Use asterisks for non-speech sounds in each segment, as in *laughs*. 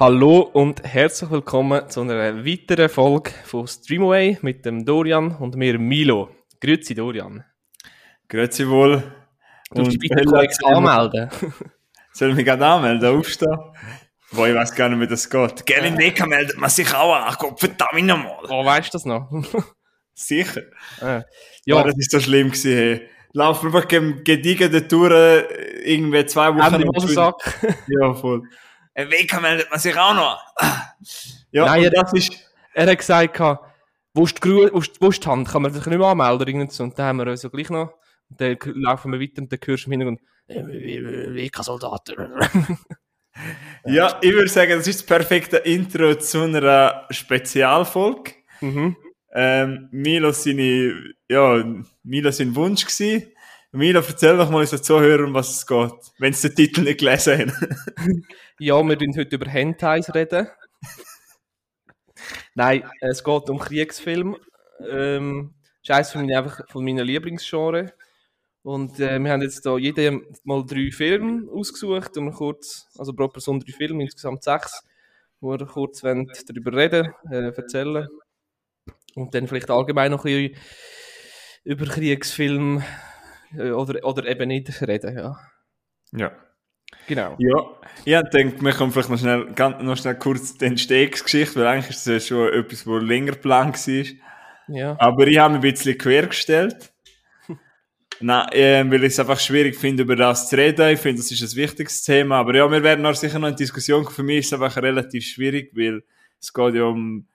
Hallo und herzlich willkommen zu einer weiteren Folge von Streamaway mit dem Dorian und mir Milo. Grüezi Dorian. Grüezi wohl. Du musst bitte kurz anmelden. *laughs* Soll ich mich gerade anmelden, aufstehen? Wo ich weiß gar nicht, wie das geht. Gell, in Neka meldet man sich auch an. Gott verdammt nochmal. Oh, weißt du das noch? *laughs* Sicher. Äh, Ja, ja, das ist so schlimm gewesen. Hey. Laufen einfach gediegen durch, äh, irgendwie zwei Wochen. Ende Hosensack. Ja, voll. In Neka meldet man sich auch noch. Ja, Nein, das ist, Er hat gesagt, wo ist die, wo ist, wo ist die Hand? Kann man sich nicht mehr anmelden? oder? Und dann haben wir uns ja gleich noch. Und dann laufen wir weiter und dann hörst du im Hintergrund, äh, WK-Soldaten. *laughs* ja, ich würde sagen, das ist das perfekte Intro zu einer Spezialfolge. mhm. Ähm, Milo seine, ja, Milo sein Wunsch gsi. Milo, erzähl doch mal unseren Zuhörern, um was es geht, wenn sie den Titel nicht gelesen haben. *laughs* Ja, wir reden heute über Hentais reden. *laughs* Nein, es geht um Kriegsfilm. Ähm, ist eines von meinen, einfach von meinen Lieblingsgenres. Und äh, wir haben jetzt da jede mal drei Filme ausgesucht und wir kurz, also pro Person drei Filme, insgesamt sechs, wo wir kurz wollen darüber reden, äh, erzählen. Und dann vielleicht allgemein noch ein bisschen über Kriegsfilm äh, oder, oder eben nicht reden, ja. Ja. Genau. Ja, ich denke, wir können vielleicht noch schnell, ganz, noch schnell kurz die Entstehungsgeschichte, weil eigentlich ist das ja schon etwas, wo länger geplant war. Ja. Aber ich habe mich ein bisschen quergestellt. *laughs* Nein, äh, weil ich es einfach schwierig finde, über das zu reden. Ich finde, das ist ein wichtiges Thema. Aber ja, wir werden auch sicher noch in Diskussion kommen. Für mich ist es einfach relativ schwierig, weil es geht ja um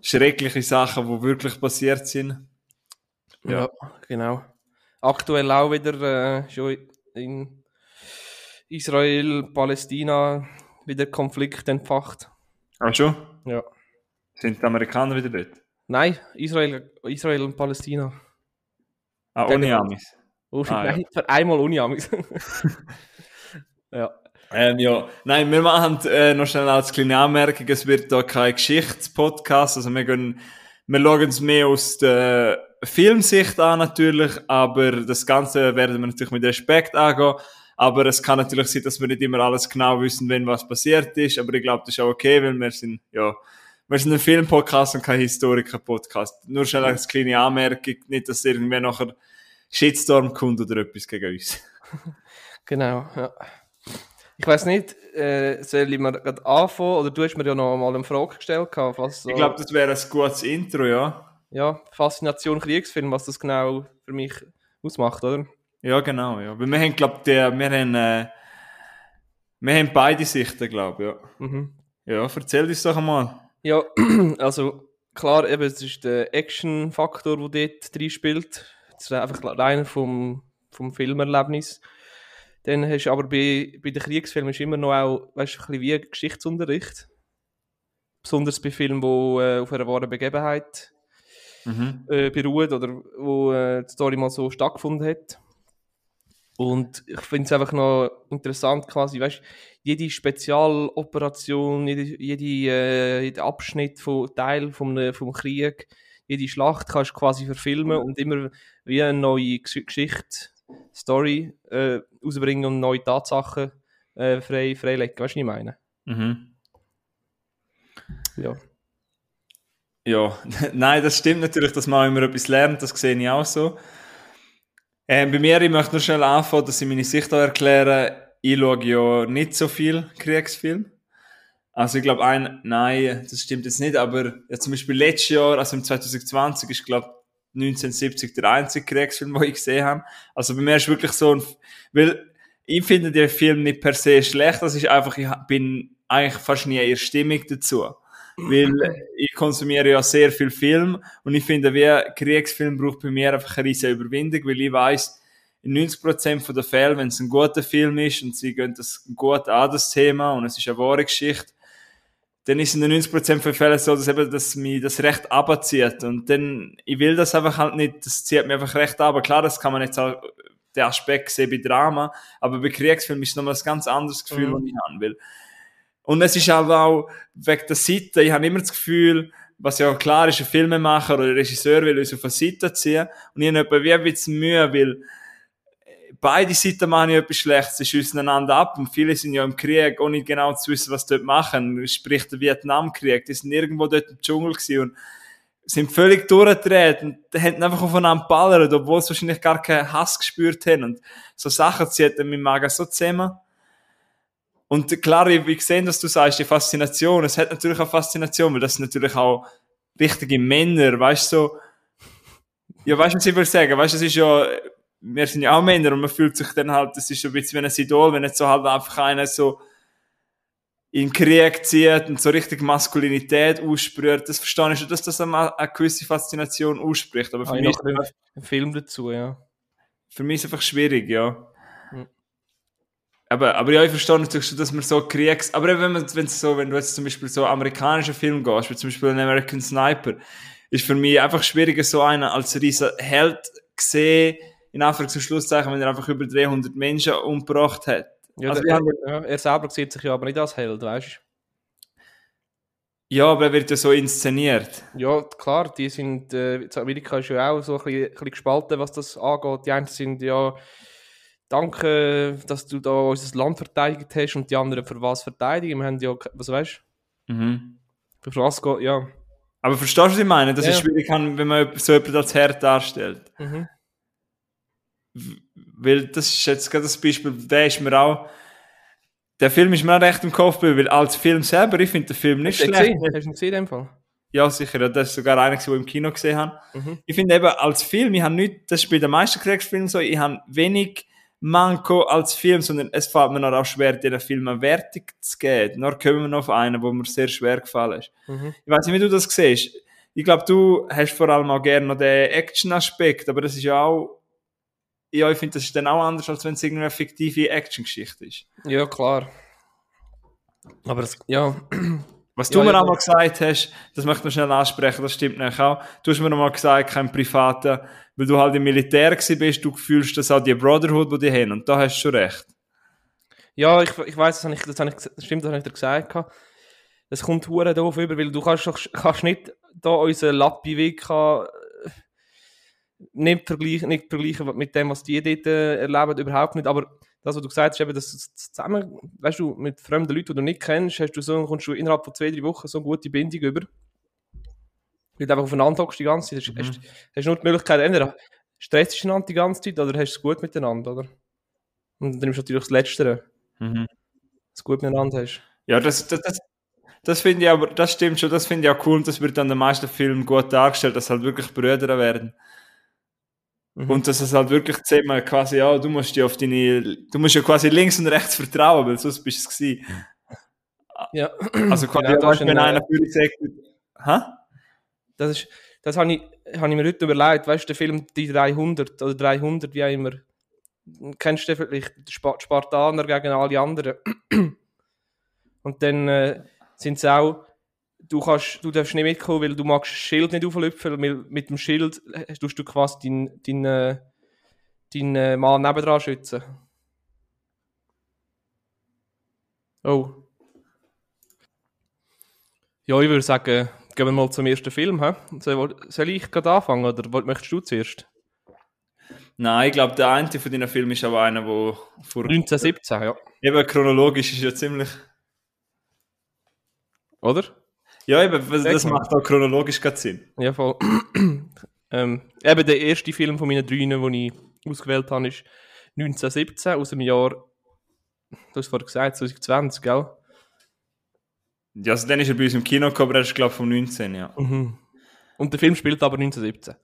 schreckliche Sachen, die wirklich passiert sind. Ja, genau. Aktuell auch wieder äh, schon in Israel, Palästina wieder Konflikt entfacht. Ach schon? Ja. Sind die Amerikaner wieder dort? Nein, Israel, Israel und Palästina. Ah, ohne Amis. Oh, Ah, ja. nein, für einmal Uniamis. *laughs* ja. Ähm, ja, nein, wir machen äh, noch schnell als kleine Anmerkung, es wird da kein Geschichtspodcast, also wir gehen, wir schauen es mehr aus der Filmsicht an natürlich, aber das Ganze werden wir natürlich mit Respekt angehen, aber es kann natürlich sein, dass wir nicht immer alles genau wissen, wenn was passiert ist, aber ich glaube, das ist auch okay, weil wir sind, ja, wir sind ein Filmpodcast und kein Historiker-Podcast. Nur schnell als kleine Anmerkung, nicht, dass irgendwer nachher Shitstorm kommt oder etwas gegen uns. *laughs* Genau, ja. Ich weiß nicht, äh, soll ich mal gerade anfangen? Oder du hast mir ja noch mal eine Frage gestellt, was so, Ich glaube, das wäre ein gutes Intro, ja. Ja, Faszination Kriegsfilm, was das genau für mich ausmacht, oder? Ja, genau, ja. Weil wir haben, glaub, der, wir haben, äh, wir haben beide Sichten, glaube ja. Mhm. Ja, erzähl uns doch einmal. Ja, *clears throat* also klar, eben, es ist der Action-Faktor, der dort drin spielt. Das ist einfach rein vom, vom Filmerlebnis. Dann hast du aber bei, bei den Kriegsfilmen ist immer noch auch, weißt du, ein bisschen wie Geschichtsunterricht. Besonders bei Filmen, die äh, auf einer wahren Begebenheit Mhm. äh, beruht oder wo äh, die Story mal so stattgefunden hat. Und ich finde es einfach noch interessant, quasi, weißt du, jede Spezialoperation, jede, jede, äh, jeder Abschnitt von Teil vom, äh, vom Krieg, jede Schlacht kannst du quasi verfilmen und immer wie eine neue Gesch Geschichte, Story äh, ausbringen und neue Tatsachen äh, frei, freilegen. Weißt du, was ich meine? Mhm. Ja. Ja, *laughs* nein, das stimmt natürlich, dass man immer etwas lernt, das sehe ich auch so. Ähm, bei mir, ich möchte nur schnell anfangen, dass ich meine Sicht auch erkläre. Ich schaue ja nicht so viel Kriegsfilm. Also ich glaube, ein, nein, das stimmt jetzt nicht, aber ja, zum Beispiel letztes Jahr, also im 2020, ist glaube 1970 der einzige Kriegsfilm, *laughs* den ich gesehen habe. Also bei mir ist wirklich so ein, weil ich finde den Film nicht per se schlecht, das ist einfach, ich bin eigentlich fast nie in Stimmung dazu. Weil ich konsumiere ja sehr viel Film und ich finde, wie Kriegsfilm braucht bei mir einfach eine riesige Überwindung, weil ich weiß in 90% der Fälle, wenn es ein guter Film ist und sie gehen das gut an, das Thema, und es ist eine wahre Geschichte, dann ist in den 90% der Fälle so, dass eben, dass mich das recht abzieht. Und dann, ich will das einfach halt nicht, das zieht mich einfach recht ab. Klar, das kann man jetzt auch, den Aspekt sehen bei Drama, aber bei Kriegsfilmen ist es nochmal ein ganz anderes Gefühl, Mhm. was ich haben will. Und es ist aber auch wegen der Seite, ich habe immer das Gefühl, was ja klar ist, ein Filmemacher oder ein Regisseur will uns auf eine Seite ziehen. Und ich habe wie ein bisschen Mühe, weil beide Seiten machen ja etwas Schlechtes, sie schiessen einander ab und viele sind ja im Krieg, ohne genau zu wissen, was sie dort machen. Sprich der Vietnamkrieg, die sind irgendwo dort im Dschungel gewesen und sind völlig durchgedreht und haben einfach aufeinander ballert, obwohl sie wahrscheinlich gar keinen Hass gespürt haben. Und so Sachen ziehen dann mein Magen so zusammen. Und klar, ich, sehe, dass du sagst, die Faszination, es hat natürlich auch Faszination, weil das sind natürlich auch richtige Männer, weißt du, so, ja, weißt du, was ich will sagen? Weißt du, es ist ja, wir sind ja auch Männer und man fühlt sich dann halt, das ist so ein bisschen wie ein Idol, wenn jetzt so halt einfach einer so in den Krieg zieht und so richtig Maskulinität ausspricht. Das verstehe ich schon, dass das eine, eine gewisse Faszination ausspricht. Aber für, Ah, mich, einen Film dazu, ja. für mich ist es einfach schwierig, ja. Aber, aber ja, ich verstehe natürlich schon, dass man so Kriegs... Aber wenn, man, wenn, so, wenn du jetzt zum Beispiel so amerikanische Film gehst, wie zum Beispiel ein American Sniper, ist für mich einfach schwieriger, so einen als riesen Held gesehen, in Anführungs- und Schlusszeichen, wenn er einfach über 300 Menschen umgebracht hat. ja, Also, der, ja er selber sieht sich ja aber nicht als Held, weißt Ja, aber er wird ja so inszeniert. du? Ja, klar, die sind, äh, Amerika ist ja auch so ein bisschen, ein bisschen gespalten, was das angeht. Die einen sind ja, danke, dass du da unser Land verteidigt hast und die anderen für was verteidigen. Wir haben ja, was weißt Mhm. du, für was geht, ja. Aber verstehst du, was ich meine? Das Ja. ist schwierig, wenn man so jemand als Herd darstellt. Mhm. Weil das ist jetzt gerade das Beispiel, der ist mir auch. Der Film ist mir auch recht im Kopf weil als Film selber, ich finde den Film nicht Hast schlecht. gesehen? Hast du ihn gesehen in dem Fall? Ja, sicher, ja, das ist sogar einer, den ich im Kino gesehen habe. Mhm. Ich finde eben, als Film, ich habe nicht, das ist bei den meisten Kriegsfilmen so, ich habe wenig Manko als Film, sondern es fällt mir noch auch schwer, diesen Film eine Wertung zu geben. Nur kommen wir noch auf einen, wo mir sehr schwer gefallen ist. Mhm. Ich weiß nicht, wie du das siehst. Ich glaube, du hast vor allem auch gerne noch den Action-Aspekt, aber das ist ja auch, ja, ich finde, das ist dann auch anders, als wenn es irgendwie eine fiktive Action-Geschichte ist. Ja, klar. Aber das, ja, *clears throat* Was Ja, du mir ja, auch mal gesagt hast, das möchte ich schnell ansprechen, das stimmt nämlich auch. Du hast mir noch mal gesagt, kein Privater, weil du halt im Militär bist, du fühlst das auch die Brotherhood, die die haben, und da hast du schon recht. Ja, ich, ich weiß, das, habe ich, das, stimmt, das habe ich dir gesagt. Es kommt hure doof über, weil du kannst, kannst nicht da unseren Lappi-Weg äh, nicht vergleichen, nicht vergleichen mit dem, was die dort äh, erleben, überhaupt nicht. Aber das, was du gesagt hast, eben, dass das zusammen, weißt du, mit fremden Leuten, die du nicht kennst, hast du so, kommst du innerhalb von zwei, drei Wochen so eine gute Bindung über. Weil du einfach aufeinander hockst die ganze Zeit. Hast, Mhm. hast, hast nur die Möglichkeit, entweder stresst du einander die ganze Zeit oder hast es gut miteinander, oder? Und dann nimmst du natürlich das Letztere du es gut miteinander hast. Ja, das, das, das, das finde ich aber, das stimmt schon, das finde ich auch cool, und das wird an den meisten Filmen gut dargestellt, dass halt wirklich Brüder werden. Mhm. Und dass es halt wirklich zusammen quasi, ja, du musst ja auf deine, du musst ja quasi links und rechts vertrauen, weil sonst bist du es gewesen. Ja, Also quasi, Genau, ja, ist wenn ein, einer für dich sagt, hä? Das ist, das habe ich, habe ich mir heute überlegt, weißt du, der Film Die 300 oder 300, wie auch immer, kennst du vielleicht, Spartaner gegen alle anderen. *clears throat* Und dann äh, sind sie auch, du, kannst, du darfst nicht mitkommen, weil du magst das Schild nicht auflüpfen, weil mit dem Schild äh, tust du quasi deinen dein, äh, dein, äh, Mann nebendran schützen. Oh. Ja, ich würde sagen, gehen wir mal zum ersten Film. He? Soll, ich gerade anfangen oder möchtest du zuerst? Nein, ich glaube, der eine von deinen Filmen ist aber einer, wo vor, 1917, ja. eben chronologisch ist ja ziemlich, Oder? ja eben, das, das macht auch chronologisch gerade Sinn. Ja, voll. *clears throat* ähm, eben der erste Film von meinen drei, den ich ausgewählt habe, ist 1917 aus dem Jahr, du hast vorhin gesagt, 2020, gell? Ja, also dann ist er bei uns im Kino gekommen, aber er ist, glaube ich, vom 19, ja. Mhm. Und der Film spielt aber 1917.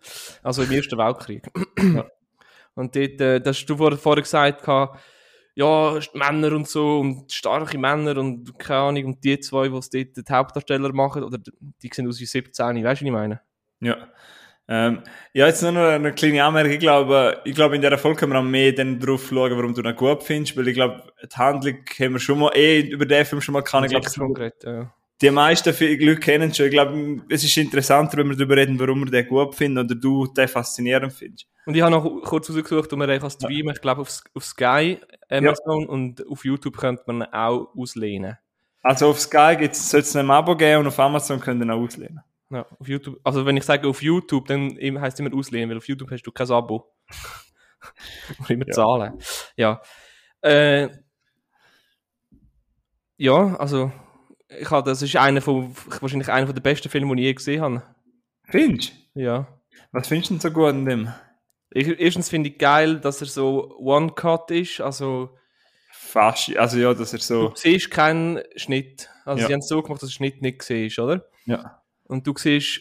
Also im Ersten Weltkrieg. *clears throat* Und dort, äh, das hast du vor, vorher gesagt, gehabt, ja, Männer und so und starke Männer und keine Ahnung, und die zwei, die dort die Hauptdarsteller machen, oder die sehen aus wie 17, weißt du, was ich meine? Ja. Ähm, ja, jetzt nur noch eine kleine Anmerkung. Ich glaube, ich glaube, in dieser Folge können wir auch mehr dann drauf schauen, warum du ihn gut findest, weil ich glaube, die Handlung haben wir schon mal, eh, über den Film schon mal kann. Ich glaube, geredet, ja. die meisten Leute kennen schon. Ich glaube, es ist interessanter, wenn wir darüber reden, warum wir den gut finden oder du den faszinierend findest. Und ich habe noch kurz rausgesucht, um man kann streamen, ich glaube auf, auf Sky, Amazon und auf YouTube könnte man ihn auch auslehnen. Also auf Sky gibt's, soll es ein Abo geben und auf Amazon könnt ihr ihn auch auslehnen. Ja, auf YouTube. Also wenn ich sage auf YouTube, dann heisst es immer auslehnen, weil auf YouTube hast du kein Abo. *laughs* Muss immer zahlen. Ja. Äh, ja, also, ich habe, das ist einer von, wahrscheinlich einer der besten Filme, die ich je gesehen habe. Findest Ja. Was findest du denn so gut an dem? Ich, erstens finde ich geil, dass er so One-Cut ist, also Fast, also ja, dass er so. du siehst keinen Schnitt. Also Ja. sie haben es so gemacht, dass der Schnitt nicht gesehen ist, oder? Ja. Und du siehst,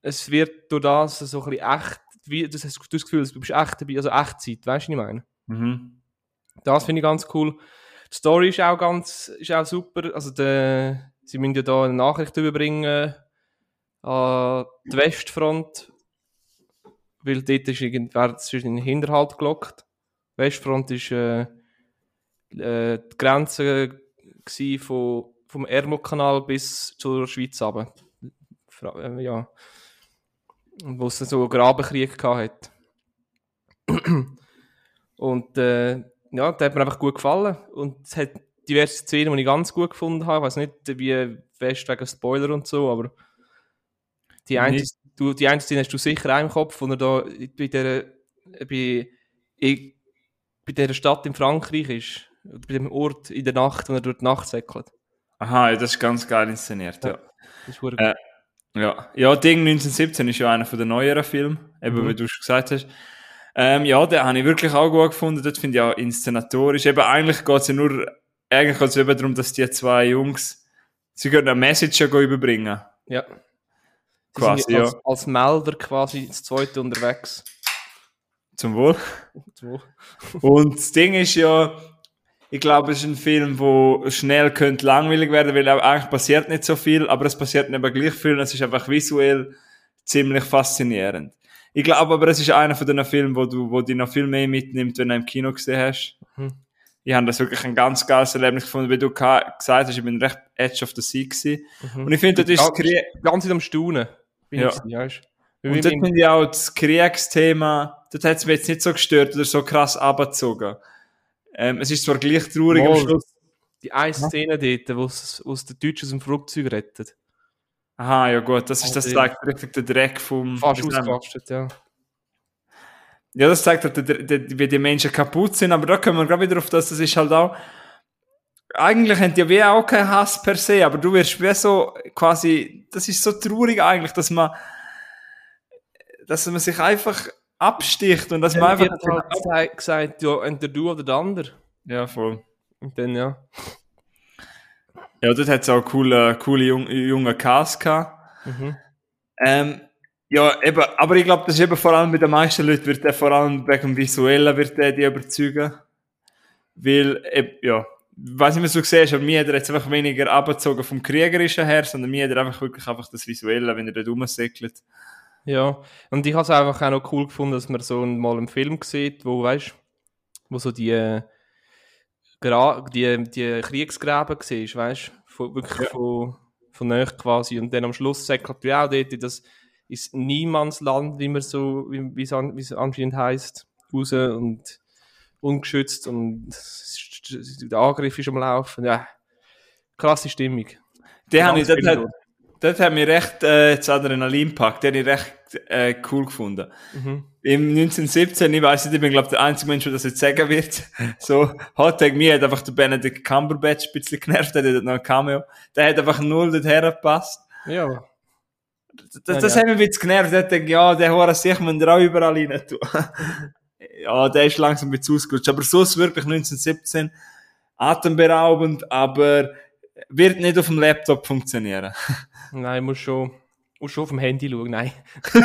es wird durch das so ein bisschen echt, wie, das hast du das Gefühl, du bist echt dabei, also Echtzeit, weißt du, was ich meine? Mhm. Das finde ich ganz cool. Die Story ist auch ganz, ist auch super. Also der, sie müssen ja da eine Nachricht überbringen an die Westfront, weil dort ist irgendwer in den Hinterhalt gelockt. Die Westfront ist äh, äh, die Grenze von vom Ärmelkanal bis zur Schweiz runter. Äh, Ja. Wo es so einen Grabenkrieg gehabt hat. Und äh, ja, der hat mir einfach gut gefallen. Und es hat diverse Szenen, die ich ganz gut gefunden habe. Ich weiß nicht, wie fest wegen Spoiler und so, aber die eine, Nicht. du, die eine Szene hast du sicher im Kopf, wo er da bei der, bei, i- bei dieser Stadt in Frankreich ist. Bei dem Ort in der Nacht, wo er durch die Nacht säckelt. Aha, ja, das ist ganz geil inszeniert, ja. Das ist Äh, Ja, ja Ding 1917 ist ja einer von den neueren Filmen, eben Mhm. wie du schon gesagt hast. Ähm, ja, den habe ich wirklich auch gut gefunden. Dort finde ich auch inszenatorisch. Eben, eigentlich geht es ja nur, eigentlich geht es eben darum, dass die zwei Jungs, sie können eine Message ja überbringen. Ja. Sie Quasi, als, ja. als Melder quasi das zweite unterwegs. Zum Wohl. So. Und das Ding ist ja, ich glaube, es ist ein Film, wo schnell könnte langweilig werden, weil auch eigentlich passiert nicht so viel, aber es passiert eben gleich viel und es ist einfach visuell ziemlich faszinierend. Ich glaube aber, es ist einer von den Filmen, wo du, wo dich noch viel mehr mitnimmt, wenn du im Kino gesehen hast. Mhm. Ich habe das wirklich ein ganz geiles Erlebnis gefunden, wie du gesagt hast, ich bin recht edge of the sea gewesen. Mhm. Und ich finde, das ist das Ja, Krie- ganz am Staunen. Ja. du? und dort finde ich auch das Kriegsthema, dort hat es mich jetzt nicht so gestört oder so krass abgezogen. Ähm, es ist zwar gleich traurig am Mal. Schluss. Die eine Szene dort, wo es wo es der Deutsche aus dem Flugzeug rettet. Aha, ja gut, das ist, das Also, zeigt richtig den Dreck vom... Fast ausgerastet, ja. Ja, das zeigt halt, wie die Menschen kaputt sind, aber da kommen wir gerade wieder auf das, das ist halt auch... Eigentlich haben die wie auch keinen Hass per se, aber du wirst wie so quasi... Das ist so traurig eigentlich, dass man... Dass man sich einfach absticht und dass man einfach... wird halt gesagt- gesagt, ja, entweder du oder der andere. Ja, voll. Und dann, ja. Ja, dort hat es auch coole, coole jung, junge Cast gehabt. Mhm. Ähm, ja, eben, aber ich glaube, das ist eben vor allem bei den meisten Leuten, wird der vor allem wegen dem Visuellen wird der die überzeugen. Weil, eben, ja, weiß nicht, was du siehst, aber mir hat er jetzt einfach weniger abgezogen vom Kriegerischen her, sondern mir hat er einfach wirklich einfach das Visuelle, wenn er dort rumsäckelt. Ja, und ich habe es einfach auch noch cool gefunden, dass man so mal einen Film sieht, wo, weißt wo so die, äh, Gra die, die Kriegsgräben siehst, weißt von, wirklich von, von nahe quasi. Und dann am Schluss säckelt du auch dort in das ist Niemandsland, wie man so, wie es an, anscheinend heisst, raus und ungeschützt und der Angriff ist am Laufen. Ja, krasse Stimmung. Der habe ich, Ganz dort hat, Dort hat mich recht, äh, das Adrenalin gepackt, den habe ich recht, äh, cool gefunden. Mhm. Im 1917, ich weiß nicht, ich bin glaube der einzige Mensch, der das jetzt sagen wird. *laughs* So, Hottag, mir hat einfach der Benedict Cumberbatch ein bisschen genervt, der hat noch ein Cameo. Der hat einfach null dorthin gepasst. Ja, Das, Ja, das ja. hat mich ein bisschen genervt. Ich dachte, ja, der Hure sich man da auch überall rein tun. *laughs* ja, der ist langsam ein bisschen ausgerutscht. Aber so ist wirklich 1917 atemberaubend, aber wird nicht auf dem Laptop funktionieren. *laughs* nein, muss schon, muss schon auf dem Handy schauen, nein. *laughs*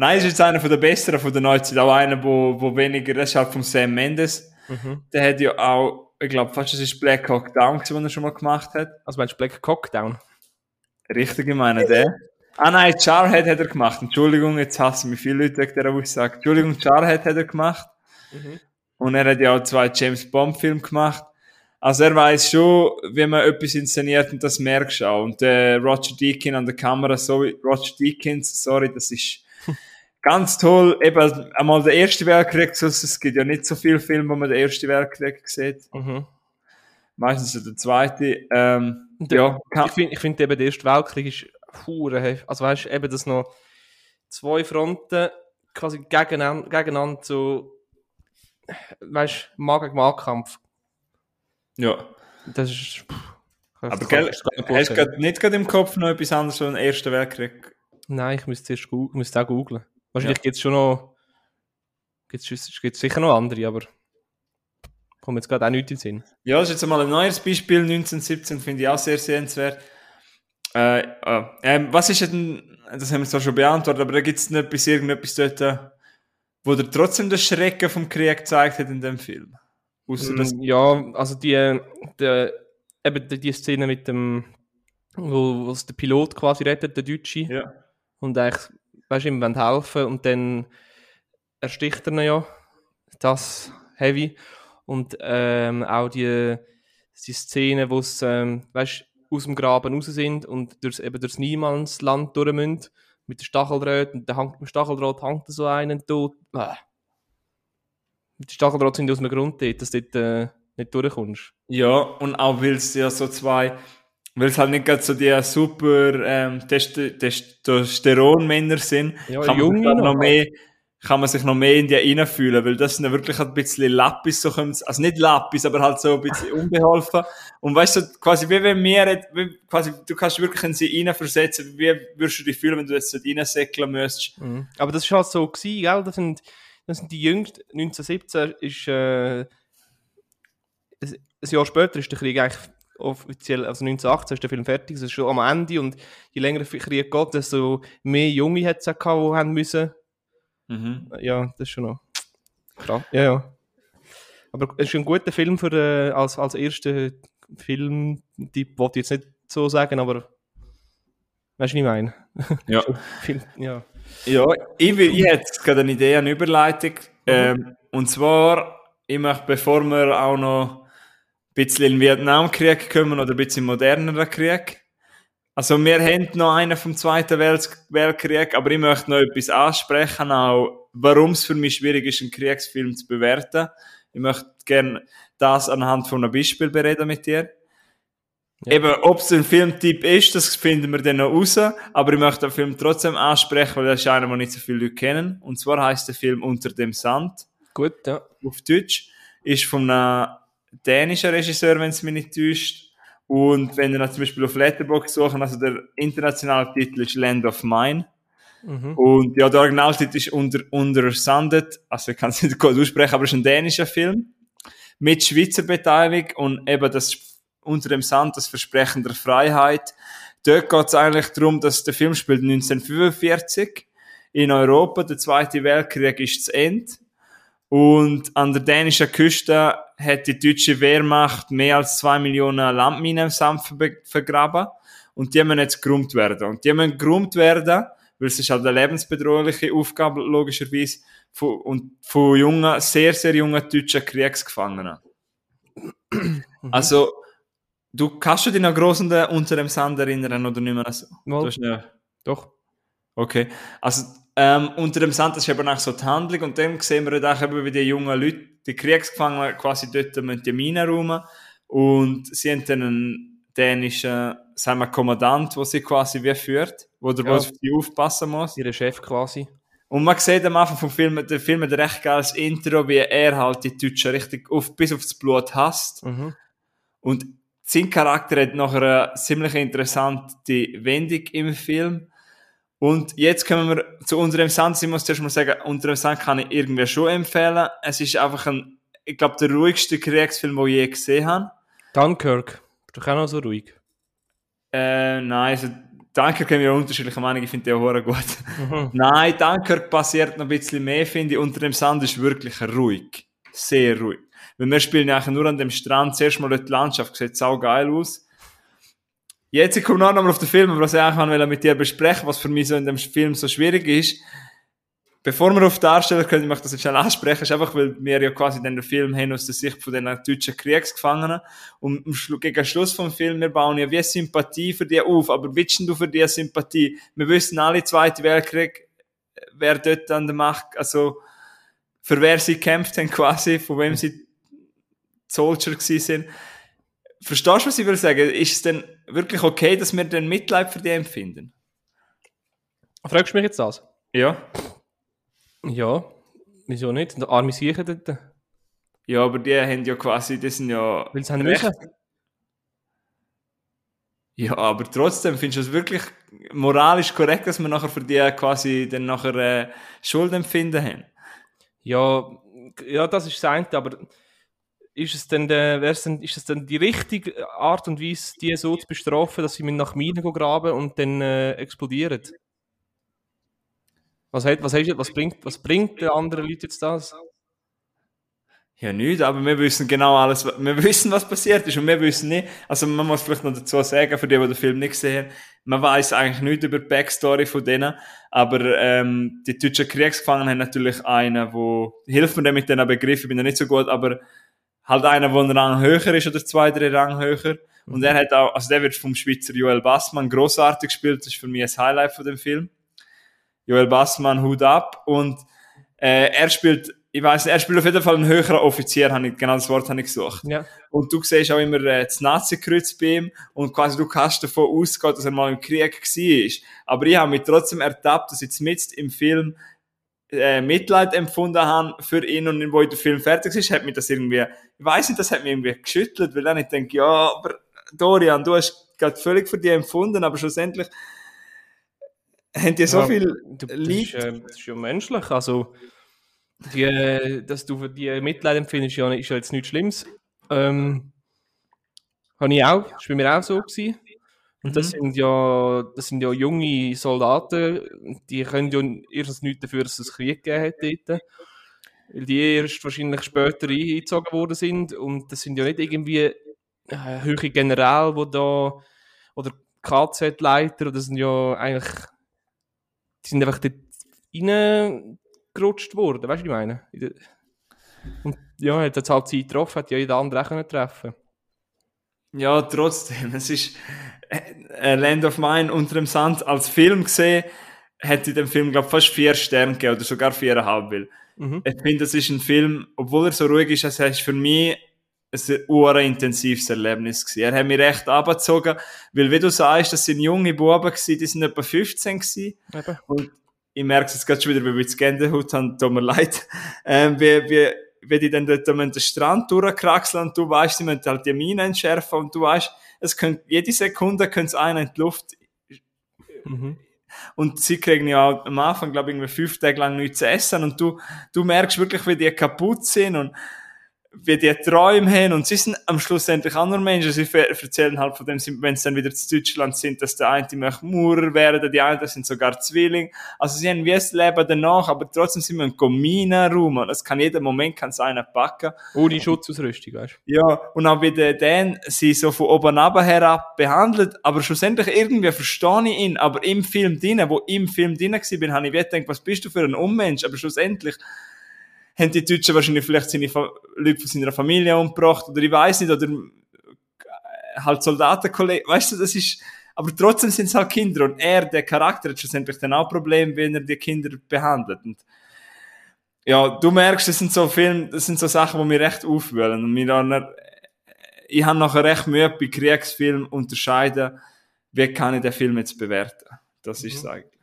Nein, ist jetzt einer von der besseren von der Neuzeit. Auch einer, wo, wo weniger, das ist halt von Sam Mendes. Mhm. Der hat ja auch, ich glaube, fast das ist Black Hawk Down, was er schon mal gemacht hat. Also meinst du Black Cockdown? Richtig, ich meine, der. Ah nein, Jarhead hat er gemacht. Entschuldigung, jetzt hassen mich viele Leute wegen dieser Aussage. Entschuldigung, Jarhead hat er gemacht. Mhm. Und er hat ja auch zwei James Bond Filme gemacht. Also er weiß schon, wie man etwas inszeniert und das merkst du auch. Und der Roger Deakin an der Kamera, sorry, Roger Deakins, sorry, das ist *laughs* ganz toll. Eben einmal der Erste Weltkrieg, sonst es gibt ja nicht so viele Filme, wo man den Ersten Weltkrieg sieht. Mhm. Meistens der Zweite. Ähm, Und ja, kann, Ich finde ich find eben, der Erste Weltkrieg ist hure. Also weißt du, eben, dass noch zwei Fronten quasi gegeneinander, gegeneinander so, weißt Mann-Kampf. Ja. Das ist. Pff, Aber gell, hast du nicht gerade im Kopf noch etwas anderes so einen Ersten Weltkrieg? Nein, ich müsste zuerst gu- müsste auch googlen. Wahrscheinlich gibt es schon noch. Gibt es sicher noch andere, aber. Kommt jetzt gerade auch nicht in den Sinn. Ja, das ist jetzt mal ein neues Beispiel, 1917, finde ich auch sehr sehenswert. Äh, äh, was ist denn, das haben wir zwar schon beantwortet, aber da gibt es nicht etwas, irgendetwas dort, äh, wo der trotzdem den Schrecken vom Krieg gezeigt hat in dem Film? Außer das, Mm, Ja, also die, die, eben die, die Szene mit dem, wo, wo der Pilot quasi rettet, der Deutsche, ja. und eigentlich, weißt du, ihm wollen helfen und dann ersticht er ihn ja, das Heavy, und ähm, auch die, die Szene, wo es, ähm, weißt aus dem Graben raus sind und durchs, eben durchs Niemandsland durch müssen, mit der Stacheldraht, und der hängt, im Stacheldraht hängt so einen tot. Ah. Die Stacheldraht sind aus dem Grund dort, dass du dort äh, nicht durchkommst. ja, und auch weil es ja so zwei, weil es halt nicht gerade so die super ähm, Test Testosteron-Männer sind, Ja, kann man, noch. noch mehr, kann man sich noch mehr in die reinfühlen, weil das sind ja wirklich ein bisschen Lappis, so also nicht Lappis, aber halt so ein bisschen unbeholfen. Und weißt du, quasi wie wenn wir, wie, quasi, du kannst wirklich in sie reinversetzen, wie würdest du dich fühlen, wenn du jetzt dort reinsäckeln müsstest? Mhm. Aber das war halt so, gewesen, gell? Das sind, das sind die jüngsten. 1917 ist. Äh, ein Jahr später ist der Krieg eigentlich offiziell, also 1918 ist der Film fertig, es ist schon am Ende und je länger der Krieg geht, desto mehr Junge hat es auch gehabt, die haben müssen. Mhm. Ja, das ist schon noch krass. Ja, ja. Aber es ist ein guter Film für, äh, als, als erster Filmtipp, wollte ich jetzt nicht so sagen, aber weißt du, wie ich meine? Ja. *laughs* Film, ja. Ja, ich, will, ich hätte gerade eine Idee, eine Überleitung. Ähm, und zwar, ich möchte, bevor wir auch noch ein bisschen in den Vietnamkrieg kommen oder ein bisschen moderneren Krieg. Also wir haben noch einen vom Zweiten Welt Weltkrieg, aber ich möchte noch etwas ansprechen, auch warum es für mich schwierig ist, einen Kriegsfilm zu bewerten. Ich möchte gerne das anhand von einem Beispiel bereden mit dir. Ja. Eben, ob es ein Filmtyp ist, das finden wir dann noch raus. Aber ich möchte den Film trotzdem ansprechen, weil das ist einer, den nicht so viele Leute kennen. Und zwar heißt der Film Unter dem Sand Gut, ja. auf Deutsch. Ist von einem dänischen Regisseur, wenn es mich nicht täuscht. Und wenn ihr dann zum Beispiel auf Letterboxd suchen, also der internationale Titel ist Land of Mine. Mhm. Und ja, der Originaltitel ist Unter, Undersanded. Also ich kann es *laughs* nicht gut aussprechen, aber es ist ein dänischer Film. Mit Schweizer Beteiligung und eben das Unter dem Sand, das Versprechen der Freiheit. Dort geht es eigentlich darum, dass der Film spielt 1945 in Europa. Der Zweite Weltkrieg ist zu Ende. Und an der dänischen Küste hat die deutsche Wehrmacht mehr als zwei Millionen Landminen im Sand ver- vergraben. Und die müssen jetzt geräumt werden. Und die müssen geräumt werden, weil es ist halt eine lebensbedrohliche Aufgabe, logischerweise, von, und von jungen, sehr, sehr jungen deutschen Kriegsgefangenen. Also, du kannst du dich noch groß an den unter dem Sand erinnern oder nicht mehr so? Mal. Du hast nicht- Doch. Okay. Also, ähm, unter dem Sand, das ist eben auch so die Handlung und dann sehen wir dann auch eben, wie die jungen Leute, die Kriegsgefangenen quasi dort müssen die Mine räumen und sie haben dann einen dänischen, sagen wir, Kommandant, der sie quasi wie führt, wo der Ja. auf die aufpassen muss. Ihr Chef quasi. Und man sieht am Anfang vom Film, der Film hat ein recht geiles Intro, wie er halt die Deutschen richtig auf, bis aufs Blut hasst. Mhm. Und sein Charakter hat noch eine ziemlich interessante Wendung im Film. Und jetzt kommen wir zu unserem Sand. Ich muss zuerst mal sagen, unserem Sand kann ich irgendwie schon empfehlen. Es ist einfach ein, ich glaube, der ruhigste Kriegsfilm, den ich je gesehen habe. Dunkirk. Ist doch auch so ruhig. Äh, nein, also, Dunkirk haben wir unterschiedliche Meinungen, ich finde den auch gut. Mhm. *laughs* Nein, Dunkirk passiert noch ein bisschen mehr, finde ich. Unter dem Sand ist wirklich ruhig. Sehr ruhig. Weil wir spielen ja eigentlich nur an dem Strand. Zuerst mal dort die Landschaft, sieht sau geil aus. Jetzt ich komme noch einmal auf den Film, aber was ich eigentlich mit dir besprechen, was für mich so in dem Film so schwierig ist. Bevor wir auf die Darsteller können, ich möchte das jetzt schnell ansprechen, ist einfach, weil wir ja quasi den Film haben aus der Sicht von den deutschen Kriegsgefangenen. Und gegen Schluss vom Film, wir bauen ja wie Sympathie für die auf. Aber wie du für die Sympathie? Wir wissen alle, Zweite Weltkrieg, wer dort an der Macht, also, für wer sie kämpft haben quasi, von wem sie Soldier sind. Verstehst du, was ich will sagen? Ist es denn wirklich okay, dass wir den Mitleid für die empfinden? Fragst du mich jetzt das? Ja. Ja, wieso nicht? Der arme Siechen dort. Ja, aber die haben ja quasi, die sind ja... Weil sie haben recht- müssen. Ja, aber trotzdem, findest du es wirklich moralisch korrekt, dass wir nachher für die quasi dann nachher äh, Schuldempfinden haben? Ja, ja, das ist das eine, aber ist es denn, wär's denn, ist es denn die richtige Art und Weise, die so zu bestrafen, dass sie nach Minen graben und dann äh, explodieren? Was, hat, was, hast, was, bringt, was bringt den anderen Leuten jetzt das? Ja, nicht, aber wir wissen genau alles, wir *laughs* wissen, was passiert ist und wir wissen nicht, also man muss vielleicht noch dazu sagen, für die, die den Film nicht gesehen haben, man weiß eigentlich nicht über die Backstory von denen, aber ähm, die deutschen Kriegsgefangenen haben natürlich einen, wo, hilft mir mit diesen Begriffen, bin ja nicht so gut, aber halt einer, der einen Rang höher ist oder zwei, drei Rang höher und er hat auch, also der wird vom Schweizer Joel Bassmann grossartig gespielt, das ist für mich ein Highlight von dem Film. Joel Bassmann, Hut ab und äh, er spielt, ich weiß nicht, er spielt auf jeden Fall einen höheren Offizier, habe ich, genau das Wort habe ich gesucht. Ja. Und du siehst auch immer äh, das Nazi-Kreuz bei ihm und quasi du kannst davon ausgehen, dass er mal im Krieg war. Aber ich habe mich trotzdem ertappt, dass jetzt mitten im Film äh, Mitleid empfunden habe für ihn und wo der Film fertig ist, hat mich das irgendwie, ich weiß nicht, das hat mich irgendwie geschüttelt, weil dann ich denke, ja, aber Dorian, du hast gerade völlig für dich empfunden, aber schlussendlich haben die so Ja, viel Du, das, Lied. ist, äh, das ist ja menschlich. Also, die, äh, dass du für die Mitleid empfindest, ja, ist ja jetzt nichts Schlimmes. Ähm, habe ich auch, das war bei mir auch so. Gewesen. Und das, sind ja, das sind ja junge Soldaten, die können ja erstens nichts dafür, dass es Krieg gegeben hat dort. Weil die erst wahrscheinlich später eingezogen worden sind. Und das sind ja nicht irgendwie äh, höhere Generäle, die da, oder KZ-Leiter, oder das sind ja eigentlich die sind einfach dort reingerutscht worden, weißt du, was ich meine? Und ja, hat jetzt halt Zeit getroffen, hat ja jeder andere auch können treffen Ja, trotzdem, es ist Land of Mine unter dem Sand als Film gesehen, hätte ich dem Film, glaube fast vier Sterne gegeben oder sogar viereinhalb. Weil Mhm. ich finde, das ist ein Film, obwohl er so ruhig ist, es ist für mich ein ur intensives Erlebnis gewesen. Er hat mich recht abgezogen, weil wie du sagst, das sind junge Buben gewesen, die sind etwa 15 gewesen. Eben. Und ich merke es jetzt gerade schon wieder, weil wir jetzt Gänsehaut haben, tut mir leid, ähm, wie, wie, wie die dann dort den Strand durchkraxeln und du weißt, sie müssen halt die Mine entschärfen und du weißt, es könnte, jede Sekunde könnte es einer in die Luft Mhm. und sie kriegen ja auch am Anfang, glaube ich, irgendwie fünf Tage lang nichts zu essen und du, du merkst wirklich, wie die kaputt sind und wie die Träume haben und sie sind am Schluss endlich auch nur Menschen. Sie erzählen halt von dem, wenn sie dann wieder zu Deutschland sind, dass der eine möchte Maurer werden, die anderen sind sogar Zwillinge. Also sie haben wie das Leben danach, aber trotzdem sind wir in Minen rum und es kann jeden Moment kann es einer packen. Ohne Schutzausrüstung, weißt Ja, und auch wie der Dan sie so von oben ab herab behandelt, aber schlussendlich irgendwie verstehe ich ihn, aber im Film drinnen, wo ich im Film drinnen war, bin, habe ich wie gedacht, was bist du für ein Unmensch, aber schlussendlich haben die Deutschen wahrscheinlich vielleicht seine Fa Leute von seiner Familie umgebracht, oder ich weiß nicht, oder äh, halt Soldatenkollegen, weißt du, das ist, aber trotzdem sind es halt Kinder, und er, der Charakter, hat schlussendlich dann auch Probleme, wenn er die Kinder behandelt, und ja, du merkst, das sind so Filme, das sind so Sachen, die mich recht aufwühlen. Und mir dann, ich habe nachher recht Mühe bei Kriegsfilmen unterscheiden, wie kann ich den Film jetzt bewerten. Das ist es eigentlich.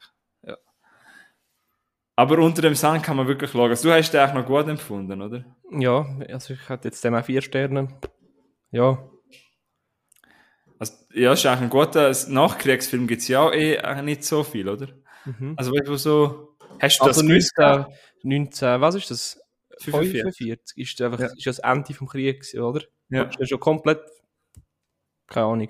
Aber unter dem Sand kann man wirklich schauen. Also, du hast den eigentlich noch gut empfunden, oder? Ja, also ich hatte jetzt dem auch vier Sterne. Ja, Also, ja, ist eigentlich ein guter Nachkriegsfilm, gibt es ja auch eh eigentlich nicht so viel, oder? Mhm. Also, weißt du, so, hast du also das gewusst? 19, 19, was ist das? 45. 45 ist einfach Ja. ist das Ende vom Krieg, oder? Ja. Ist ja schon komplett, keine Ahnung.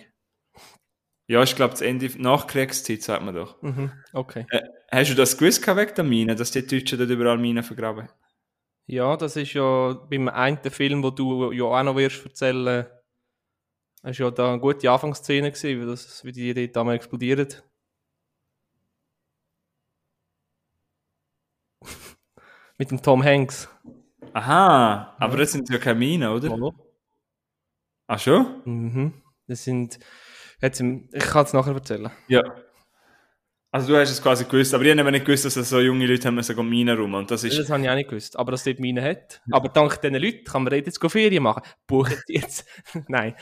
Ja, ich glaube, das Ende Nachkriegszeit, sagt man doch. Mhm. Okay. Äh, hast du das gewusst wegen der Mine, dass die Deutschen dort überall Minen vergraben? Ja, das ist ja beim einen Film, wo du ja auch noch wirst erzählen, ist ja da eine gute Anfangsszene gewesen, wie, das, wie die dort einmal explodieren. *laughs* Mit dem Tom Hanks. Aha, aber das sind ja keine Minen, oder? Hallo? Ach schon? Mhm. Das sind, jetzt im, ich kann es nachher erzählen. Ja. Also du hast es quasi gewusst, aber ich habe nicht gewusst, dass das so junge Leute haben müssen Minen rum und das ist... Das habe ich auch nicht gewusst, aber dass dort Mine hat. Aber dank diesen Leuten kann man jetzt Ferien machen. Buchen die jetzt? *laughs* Nein.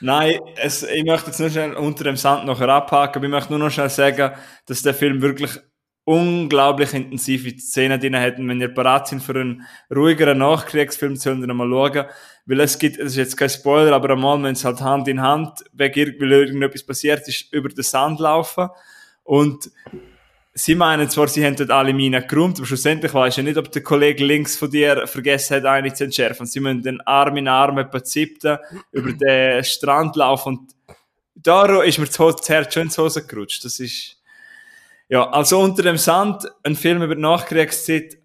Nein, es, ich möchte jetzt nur schnell unter dem Sand nachher abhaken, aber ich möchte nur noch schnell sagen, dass der Film wirklich unglaublich intensive Szenen drin hätten. Wenn ihr bereit sind für einen ruhigeren Nachkriegsfilm, sollen wir mal schauen. Weil es gibt, es ist jetzt kein Spoiler, aber einmal, wenn es halt Hand in Hand, weil irgendetwas passiert ist, über den Sand laufen. Und sie meinen zwar, sie haben dort alle Minen geräumt, aber schlussendlich weiß ich nicht, ob der Kollege links von dir vergessen hat, eine zu entschärfen. Sie müssen den Arm in Arm etwa zippten, über den Strand laufen und da ist mir das Herz schön ins Hose gerutscht. Das ist, ja, also unter dem Sand, ein Film über die Nachkriegszeit,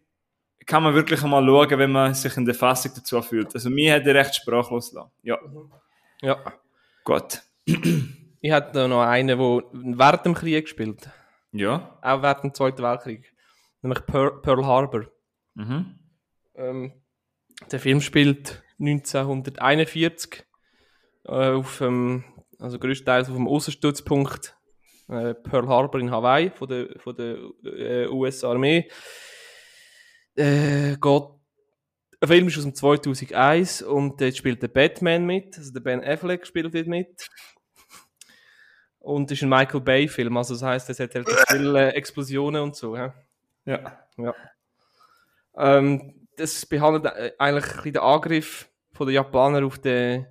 kann man wirklich einmal schauen, wenn man sich in der Fassung dazu fühlt. Also mir hat er recht sprachlos lassen. Ja. Ja. Gut. *clears throat* Ich hatte da noch einen, der während dem Krieg gespielt. Ja. Auch während dem Zweiten Weltkrieg. Nämlich Pearl, Pearl Harbor. Mhm. Ähm, der Film spielt 1941 äh, auf dem, also größtenteils auf dem Außenstützpunkt äh, Pearl Harbor in Hawaii von der, von der äh, US-Armee. Äh, geht, ein Film ist aus dem 2001 und dort spielt der Batman mit, also der Ben Affleck spielt dort mit. Und es ist ein Michael Bay-Film, also das heisst, es hat halt viele Explosionen und so. Ja. Ja. Ja. Ähm, das behandelt äh, eigentlich den Angriff von den Japanern auf den,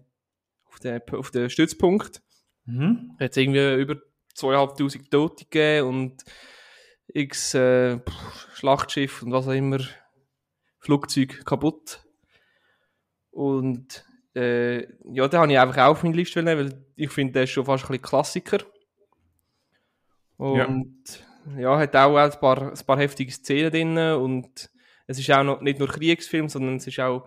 auf den, auf den Stützpunkt. Mhm. Hat irgendwie über 2'500 Tote gegeben und x äh, Schlachtschiff und was auch immer, Flugzeug kaputt. Und äh, ja, da habe ich einfach auch auf meine Liste nehmen, weil ich finde, der ist schon fast ein bisschen Klassiker. Und ja, hat auch ein paar, ein paar heftige Szenen drin und es ist auch noch, nicht nur Kriegsfilm, sondern es ist auch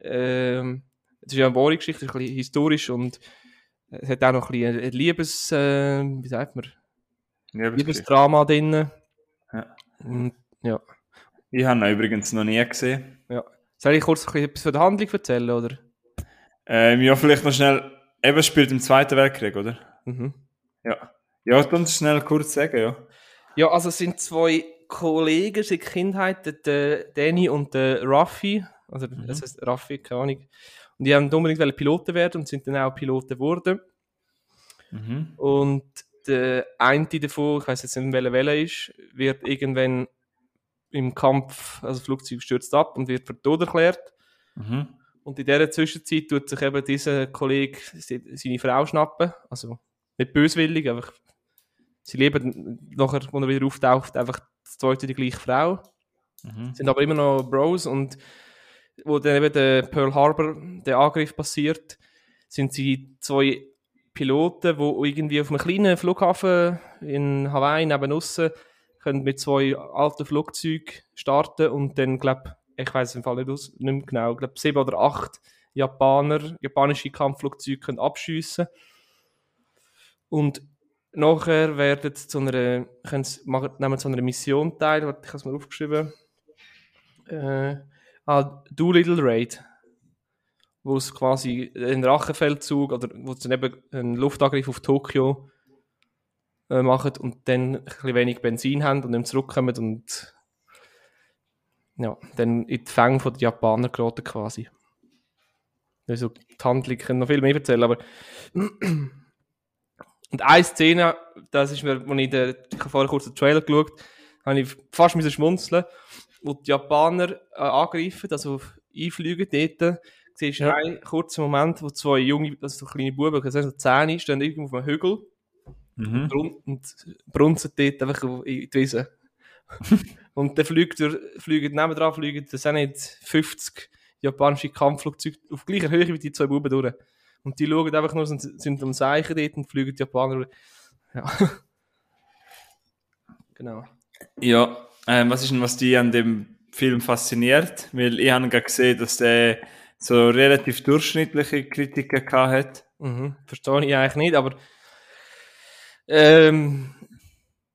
ähm, es ist ja eine wahre Geschichte, ein bisschen historisch und es hat auch noch ein bisschen ein Liebes, äh, wie sagt man, ja Liebesdrama drin. Ja. Und, ja. Ich habe ihn übrigens noch nie gesehen. Soll ich kurz etwas von der Handlung erzählen, oder? Ähm, ja, vielleicht noch schnell. Eben spielt im Zweiten Weltkrieg, oder? Mhm. Ja. Ja, dann schnell kurz sagen, ja. Ja, also es sind zwei Kollegen seit Kindheit, der- Danny und der Raffi. Also, das heißt Raffi, keine Ahnung. Und die haben unbedingt Piloten werden und sind dann auch Piloten geworden. Mhm. Und der eine davon, ich weiß jetzt nicht, welcher Welle ist, wird irgendwann im Kampf, also Flugzeug stürzt ab und wird für tot erklärt. Mhm. Und in dieser Zwischenzeit tut sich eben dieser Kollege se- seine Frau schnappen. Also nicht böswillig, einfach sie leben nachher, als er wieder auftaucht, einfach das zweite die gleiche Frau. Mhm. Sind aber immer noch Bros und wo dann eben der Pearl Harbor, der Angriff passiert, sind sie zwei Piloten, die irgendwie auf einem kleinen Flughafen in Hawaii neben aussen können mit zwei alten Flugzeugen starten und dann, glaube ich weiß im Fall nicht, aus, nicht mehr genau, glaube sieben oder acht Japaner, japanische Kampfflugzeuge können abschiessen. Und nachher werden zu einer, können machen, nehmen zu einer Mission teil, ich habe es mir aufgeschrieben. Äh, ah, Doolittle Raid. Wo es quasi einen Rachefeldzug oder wo dann eben einen Luftangriff auf Tokio äh, machen und dann ein bisschen wenig Benzin haben und dann zurückkommen und ja, dann in die Fänge der Japaner geraten quasi. Also die Handlung kann noch viel mehr erzählen, aber *clears throat* und eine Szene, das ist mir, als ich, ich vorher kurz den Trailer geschaut, habe ich fast schmunzeln, wo die Japaner äh, angreifen, also einfliegen dort, siehst du Ja. einen kurzen Moment, wo zwei junge, also so kleine Buben, ich so Zähne, stehen irgendwo auf einem Hügel Mhm. brun und brunzen dort einfach in die Wiese. *laughs* und dann fliegt er, fliegen nebendran, fliegen, das sind nicht 50 japanische Kampfflugzeuge auf gleicher Höhe wie die zwei Buben durch. Und die schauen einfach nur, sind, sind am Seichen dort und fliegen die Japaner. Ja. *laughs* genau. Ja, ähm, was ist denn, was dich an dem Film fasziniert? Weil ich habe gerade gesehen, dass der so relativ durchschnittliche Kritiken gehabt hat. Mhm. Verstehe ich eigentlich nicht, aber. Ähm,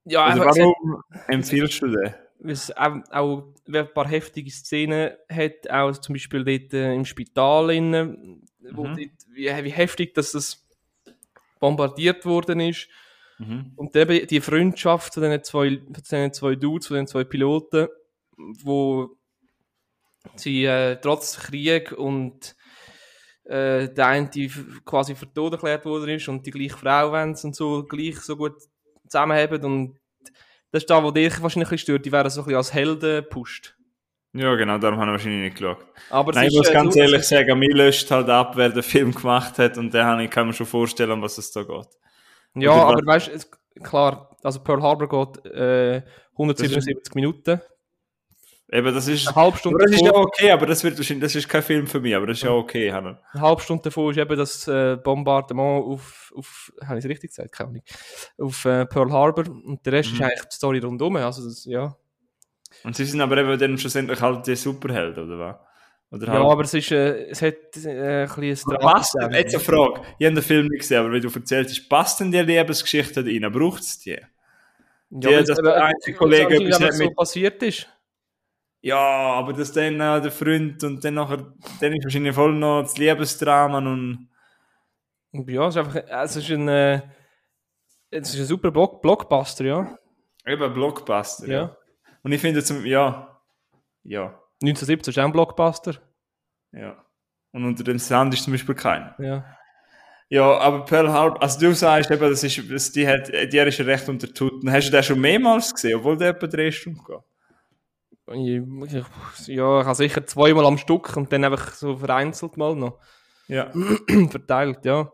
ja, Also einfach, es hat- warum empfiehlst du den? weil es auch, auch ein paar heftige Szenen hat, auch zum Beispiel dort äh, im Spital, innen, wo Mhm. dort, wie, wie heftig dass das bombardiert worden ist. Mhm. Und eben die Freundschaft von diesen zwei, diesen zwei Dudes, von den zwei Piloten, wo sie äh, trotz Krieg und äh, der eine die quasi für tot erklärt worden ist und die gleiche Frau wollen und so gleich so gut zusammenhaben und das ist da, wo dich wahrscheinlich ein stört. Die werden so ein bisschen als Helden gepusht. Ja, genau, darum habe ich wahrscheinlich nicht geschaut. Aber Nein, ich muss äh, ganz ehrlich sagen, mir löscht halt ab, wer den Film gemacht hat und den habe ich, kann mir schon vorstellen, um was es da geht. Ja, Oder aber weißt du, klar, also Pearl Harbor geht äh, 177 Minuten. Eben, das ist... Eine halbe Stunde Aber das ist ja davor, okay, aber das wird wahrscheinlich, das ist kein Film für mich, aber das ist ja okay, Hanna. eine halbe Stunde davor ist eben das äh, Bombardement auf, auf habe ich es richtig gesagt? Keine Ahnung. Auf äh, Pearl Harbor und der Rest ist eigentlich die Story rundum. Also das, ja. Und sie sind aber eben dann schlussendlich halt die Superhelden, oder was? Oder ja, halt... aber es ist, äh, es hat äh, ein bisschen ein Passt, Drama. jetzt eine Frage. Ich habe den Film nicht gesehen, aber wie du erzählt hast, passt denn die Lebensgeschichte rein? Braucht es die? Ja, die- weil dass der einzige Kollege etwas nicht so mit- passiert ist. Ja, aber dass dann äh, der Freund und dann nachher, dann ist wahrscheinlich voll noch das Liebesdrama und... Ja, es ist einfach, äh, es ist ein, äh, es ist ein super Block, Blockbuster, ja. Eben Blockbuster, ja. ja. Und ich finde zum... Ja. Ja. 1917 ist auch ein Blockbuster. Ja. Und unter dem Sand ist zum Beispiel keiner. Ja. Ja, aber Pearl Harbor, also du sagst eben, das ist, das, die, hat, die ist ja recht unter Tuten. Hast du den schon mehrmals gesehen, obwohl der etwa drei Stunden geht? Ja, ich habe sicher zweimal am Stück und dann einfach so vereinzelt mal noch Ja. *clears throat* verteilt, ja.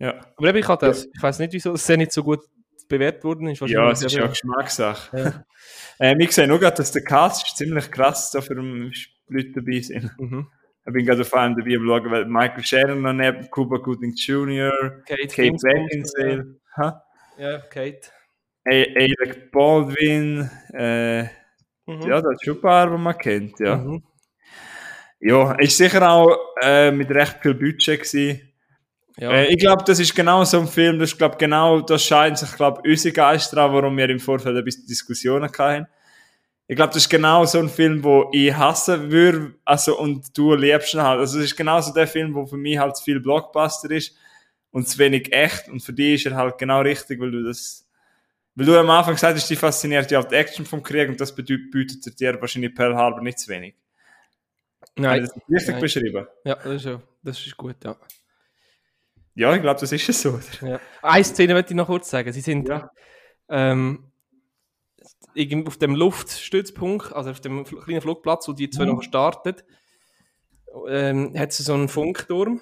Ja. Aber eben, ich habe das, ich weiß nicht, wieso das nicht so gut bewertet worden ist. Ja, es ist ja Geschmackssache. Ja. *laughs* Ähm, ich sehe nur gerade, dass der Cast ist ziemlich krass, da für Leute dabei sind. Mhm. Ich bin gerade auf einem dabei am Schauen, weil Michael Shannon noch neben, Cuba Gooding Jr., Kate, Kate Beckinsale? Ja, Kate. A- Alec Baldwin, äh, Mhm. ja, das ist schon ein paar, die man kennt, ja. Mhm. Ja, ist sicher auch äh, mit recht viel Budget gewesen. Ja. Äh, ich glaube, das ist genau so ein Film, das ist, glaub, genau, das scheint sich, glaube unsere Geister an, warum wir im Vorfeld ein bisschen Diskussionen hatten. Ich glaube, das ist genau so ein Film, wo ich hassen würde, also, und du liebst ihn halt. Also, es ist genau so der Film, wo für mich halt zu viel Blockbuster ist und zu wenig echt, und für dich ist er halt genau richtig, weil du das, weil du am Anfang gesagt hast, die fasziniert ja auf die Action vom Krieg, und das bedeutet, bietet dir wahrscheinlich Pearl Harbor nicht zu wenig. Habe Nein. ich das richtig Nein. beschrieben? Ja, das ist, ja, das ist gut, ja. Ja, ich glaube, das ist es so, oder? ja. Eine Szene möchte ich noch kurz sagen. Sie sind Ja. ähm, auf dem Luftstützpunkt, also auf dem kleinen Flugplatz, wo die zwei noch startet, ähm, hat sie so einen Funkturm.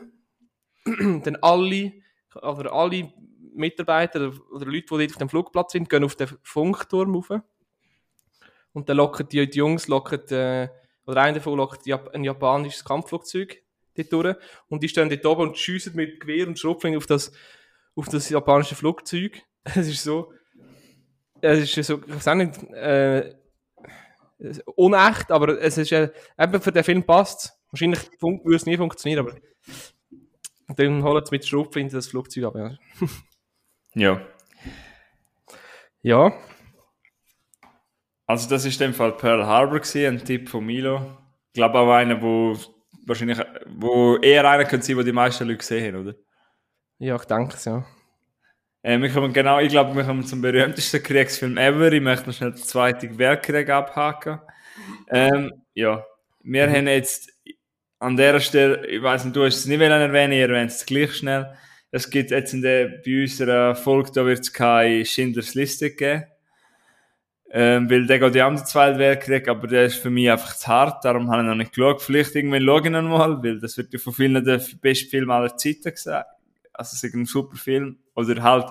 *clears throat* Dann alle, oder alle Mitarbeiter oder Leute, die dort auf dem Flugplatz sind, gehen auf den Funkturm rauf. Und dann locken die, die Jungs, locken, äh, oder einer davon lockt ein japanisches Kampfflugzeug dort durch. Und die stehen dort oben und schiessen mit Gewehr und Schrotflingen auf das, auf das japanische Flugzeug. *laughs* Es ist so, es ist so, ich weiß auch nicht, äh, unecht, aber es ist äh, eben für den Film passt Wahrscheinlich würde es nie funktionieren, aber dann holen sie mit Schrotflinte das Flugzeug ab. Ja. *laughs* Ja. ja. Also das ist in dem Fall Pearl Harbor gewesen, ein Tipp von Milo. Ich glaube auch einer, wo wahrscheinlich, wo eher einer könnte sein, wo die meisten Leute gesehen haben, oder? Ja, ich denke es, ja. Äh, wir kommen genau, ich glaube, wir kommen zum berühmtesten Kriegsfilm ever. Ich möchte noch schnell den Zweiten Weltkrieg abhaken. Ähm, ja, wir haben jetzt an der Stelle, ich weiß nicht, du hast es nicht erwähnen, ich erwähne es gleich schnell. Es gibt jetzt in der, bei unserer Folge, da wird es keine Schindlers Liste geben. Ähm, weil der geht ja am Zweiten Weltkrieg, aber der ist für mich einfach zu hart, darum habe ich noch nicht geschaut. Vielleicht irgendwann schaue ich noch mal, weil das wird ja von vielen der beste Film aller Zeiten gesagt. Also es ist ein super Film. Oder halt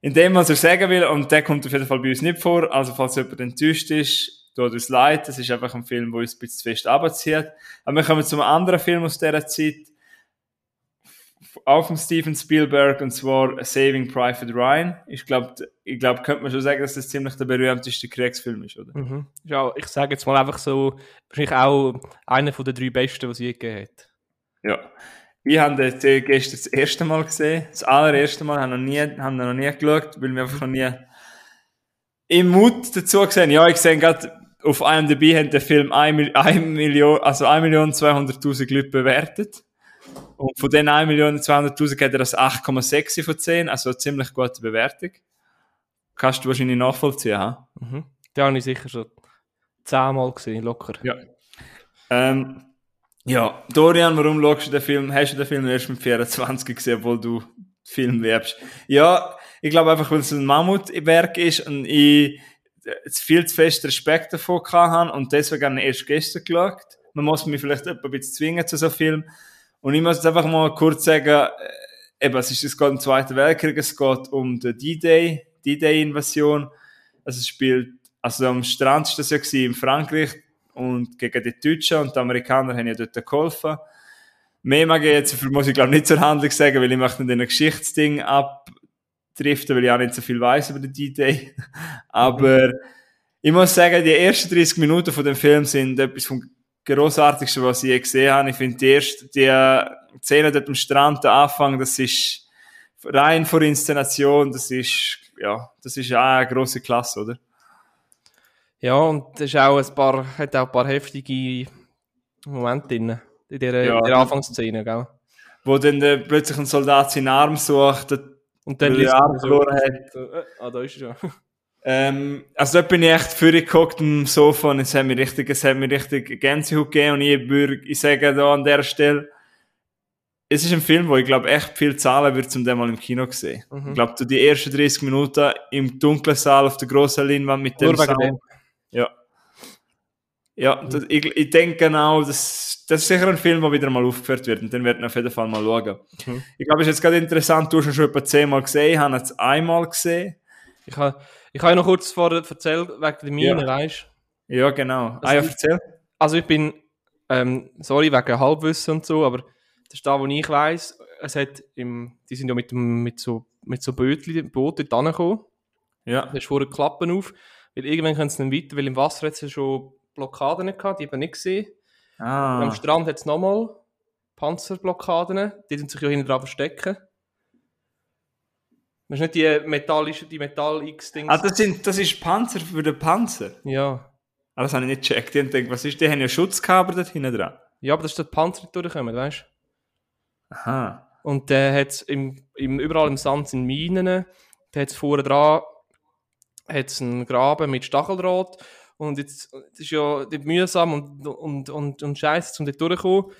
in dem, was er sagen will, und der kommt auf jeden Fall bei uns nicht vor. Also falls jemand enttäuscht ist, tut uns leid. Das ist einfach ein Film, der uns ein bisschen zu fest runterzieht. Aber wir kommen zu einem anderen Film aus dieser Zeit. Auch von Steven Spielberg, und zwar Saving Private Ryan. Ich glaube, ich glaub, könnte man schon sagen, dass das ziemlich der berühmteste Kriegsfilm ist, oder? Mhm. Ja, ich sage jetzt mal einfach so, wahrscheinlich auch einer von den drei besten, die es je gegeben hat. Ja. Ich habe den gestern das erste Mal gesehen. Das allererste Mal. Habe noch nie, noch nie geschaut, weil wir einfach noch nie im Mut dazu gesehen. Ja, ich sehe gerade, auf IMDb hat der Film 1 Million, also 1 Million 200.000 Leute bewertet. Und von den 1 Million 200.000 hat er das 8,6 von 10, also eine ziemlich gute Bewertung. Kannst du wahrscheinlich nachvollziehen, ha? Mhm. Den habe ich sicher schon zehnmal gesehen, locker. Ja. Ähm, ja, Dorian, warum schaust du den Film? Hast du den Film erst mit 24 gesehen, obwohl du Film liebst? Ja, ich glaube einfach, weil es ein Mammutwerk ist und ich äh, viel zu fest Respekt davor gehabt und deswegen erst gestern geschaut. Man muss mich vielleicht ein bisschen zwingen zu so einem Film. Und ich muss jetzt einfach mal kurz sagen, äh, eben, es, ist, es geht im Zweiten Weltkrieg, es geht um die D-Day, D-Day-Invasion. Also es spielt, also am Strand war das ja gewesen, in Frankreich und gegen die Deutschen und die Amerikaner haben ja dort geholfen. Mehr mag ich jetzt, muss ich glaube nicht zur Handlung sagen, weil ich möchte nicht in ein Geschichtsding abdriften, weil ich auch nicht so viel weiß über den D-Day. *laughs* Aber mhm. ich muss sagen, die ersten 30 Minuten von dem Film sind etwas vom großartigsten, was ich je gesehen habe. Ich finde die erste, die Szene dort am Strand, der Anfang, das ist rein vor Inszenation, das ist, ja, das ist auch eine grosse Klasse, oder? Ja, und das ist auch ein paar, hat auch ein paar heftige Momente drin, in dieser, ja, in der Anfangsszene, gell? Wo dann der, plötzlich ein Soldat seinen Arm sucht und dann den Arm verloren hat. Äh, ah, da ist er ja. Ähm, also dort bin ich echt für geguckt am Sofa und es hat mir richtig, es hat mir richtig Gänsehaut gegeben und ich, würde, ich sage da an der Stelle, es ist ein Film, wo ich glaube echt viel zahlen würde, um den mal im Kino zu sehen. Mhm. Ich glaube, du die ersten 30 Minuten im dunklen Saal auf der grossen Leinwand mit dem Sound. Ja. Ja, das, ich, ich denke genau, das, das ist sicher ein Film, der wieder mal aufgeführt wird und den werden wir auf jeden Fall mal schauen. Mhm. Ich glaube, es ist jetzt gerade interessant, du hast ihn schon etwa zehnmal gesehen, ich habe ihn jetzt einmal gesehen. Ich habe ich habe noch kurz vorher erzählt, wegen der Mine, ja. weißt du? Ja, genau. Also, ah, ja, erzähl. Also ich bin, ähm, sorry, wegen Halbwissen und so, aber das ist da, wo ich weiss, es hat im, die sind ja mit, dem, mit so, mit so Bötchen, Booten dort angekommen. Ja. Da ist vorher Klappen auf, weil irgendwann können sie nicht weiter, weil im Wasser hat es schon Blockaden gehabt, die haben nicht gesehen. Ah. Und am Strand hat es nochmal Panzerblockaden, die sind sich ja hinten dran verstecken. Das ist nicht die metallische, die Metall-X-Dings. Ah, das, sind, das ist Panzer für den Panzer? Ja. Ah, das habe ich nicht gecheckt. Ich denke, was ist, die haben ja Schutzkabel dort hinten dran. Ja, aber das ist der Panzer, der durchkommt, weißt du? Aha. Und der äh, hat im, im, überall im Sand sind Minen. Der hat vorne dran hat's einen Graben mit Stacheldraht. Und jetzt das ist ja mühsam und, und, und, und scheiße, um dort durchzukommen.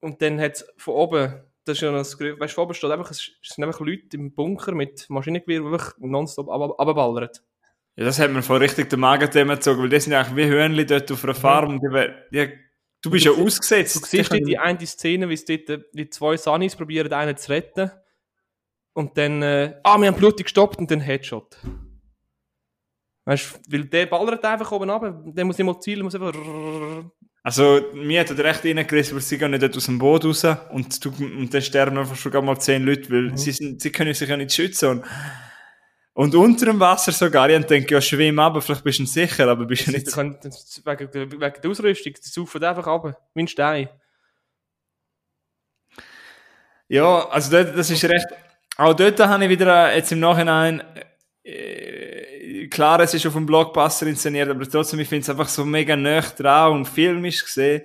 Und dann hat es von oben das ist ja das, weißt du, oben steht einfach, es sind einfach Leute im Bunker mit Maschinengewehr, die einfach nonstop abballern. Ja, das hat mir voll richtig den Magen gezogen, weil das sind eigentlich wie Hörnli dort auf einer Farm. Die, die, du bist ja ausgesetzt. Du siehst die, die eine Szene, wie es dort die zwei Sunnies probieren, einen zu retten. Und dann, äh, ah, wir haben blutig gestoppt und dann Headshot. Weißt du, weil der ballert einfach oben runter, der muss nicht mal zielen, muss einfach also, mir hat er recht reingerissen, weil sie gehen nicht aus dem Boot raus und, du, und dann sterben einfach schon mal zehn Leute, weil mhm. sie, sind, sie können sich ja nicht schützen. Und, und unter dem Wasser sogar, ich denke, ja, schwimm ab, vielleicht bist du sicher, aber bist du nicht... Kann, wegen, wegen der Ausrüstung, die saufen einfach ab, wie ein Stein. Ja, also das, das ist recht... Auch dort habe ich wieder jetzt im Nachhinein... Äh, klar, es ist auf dem Blockbuster inszeniert, aber trotzdem, ich finde es einfach so mega nah dran und filmisch gesehen,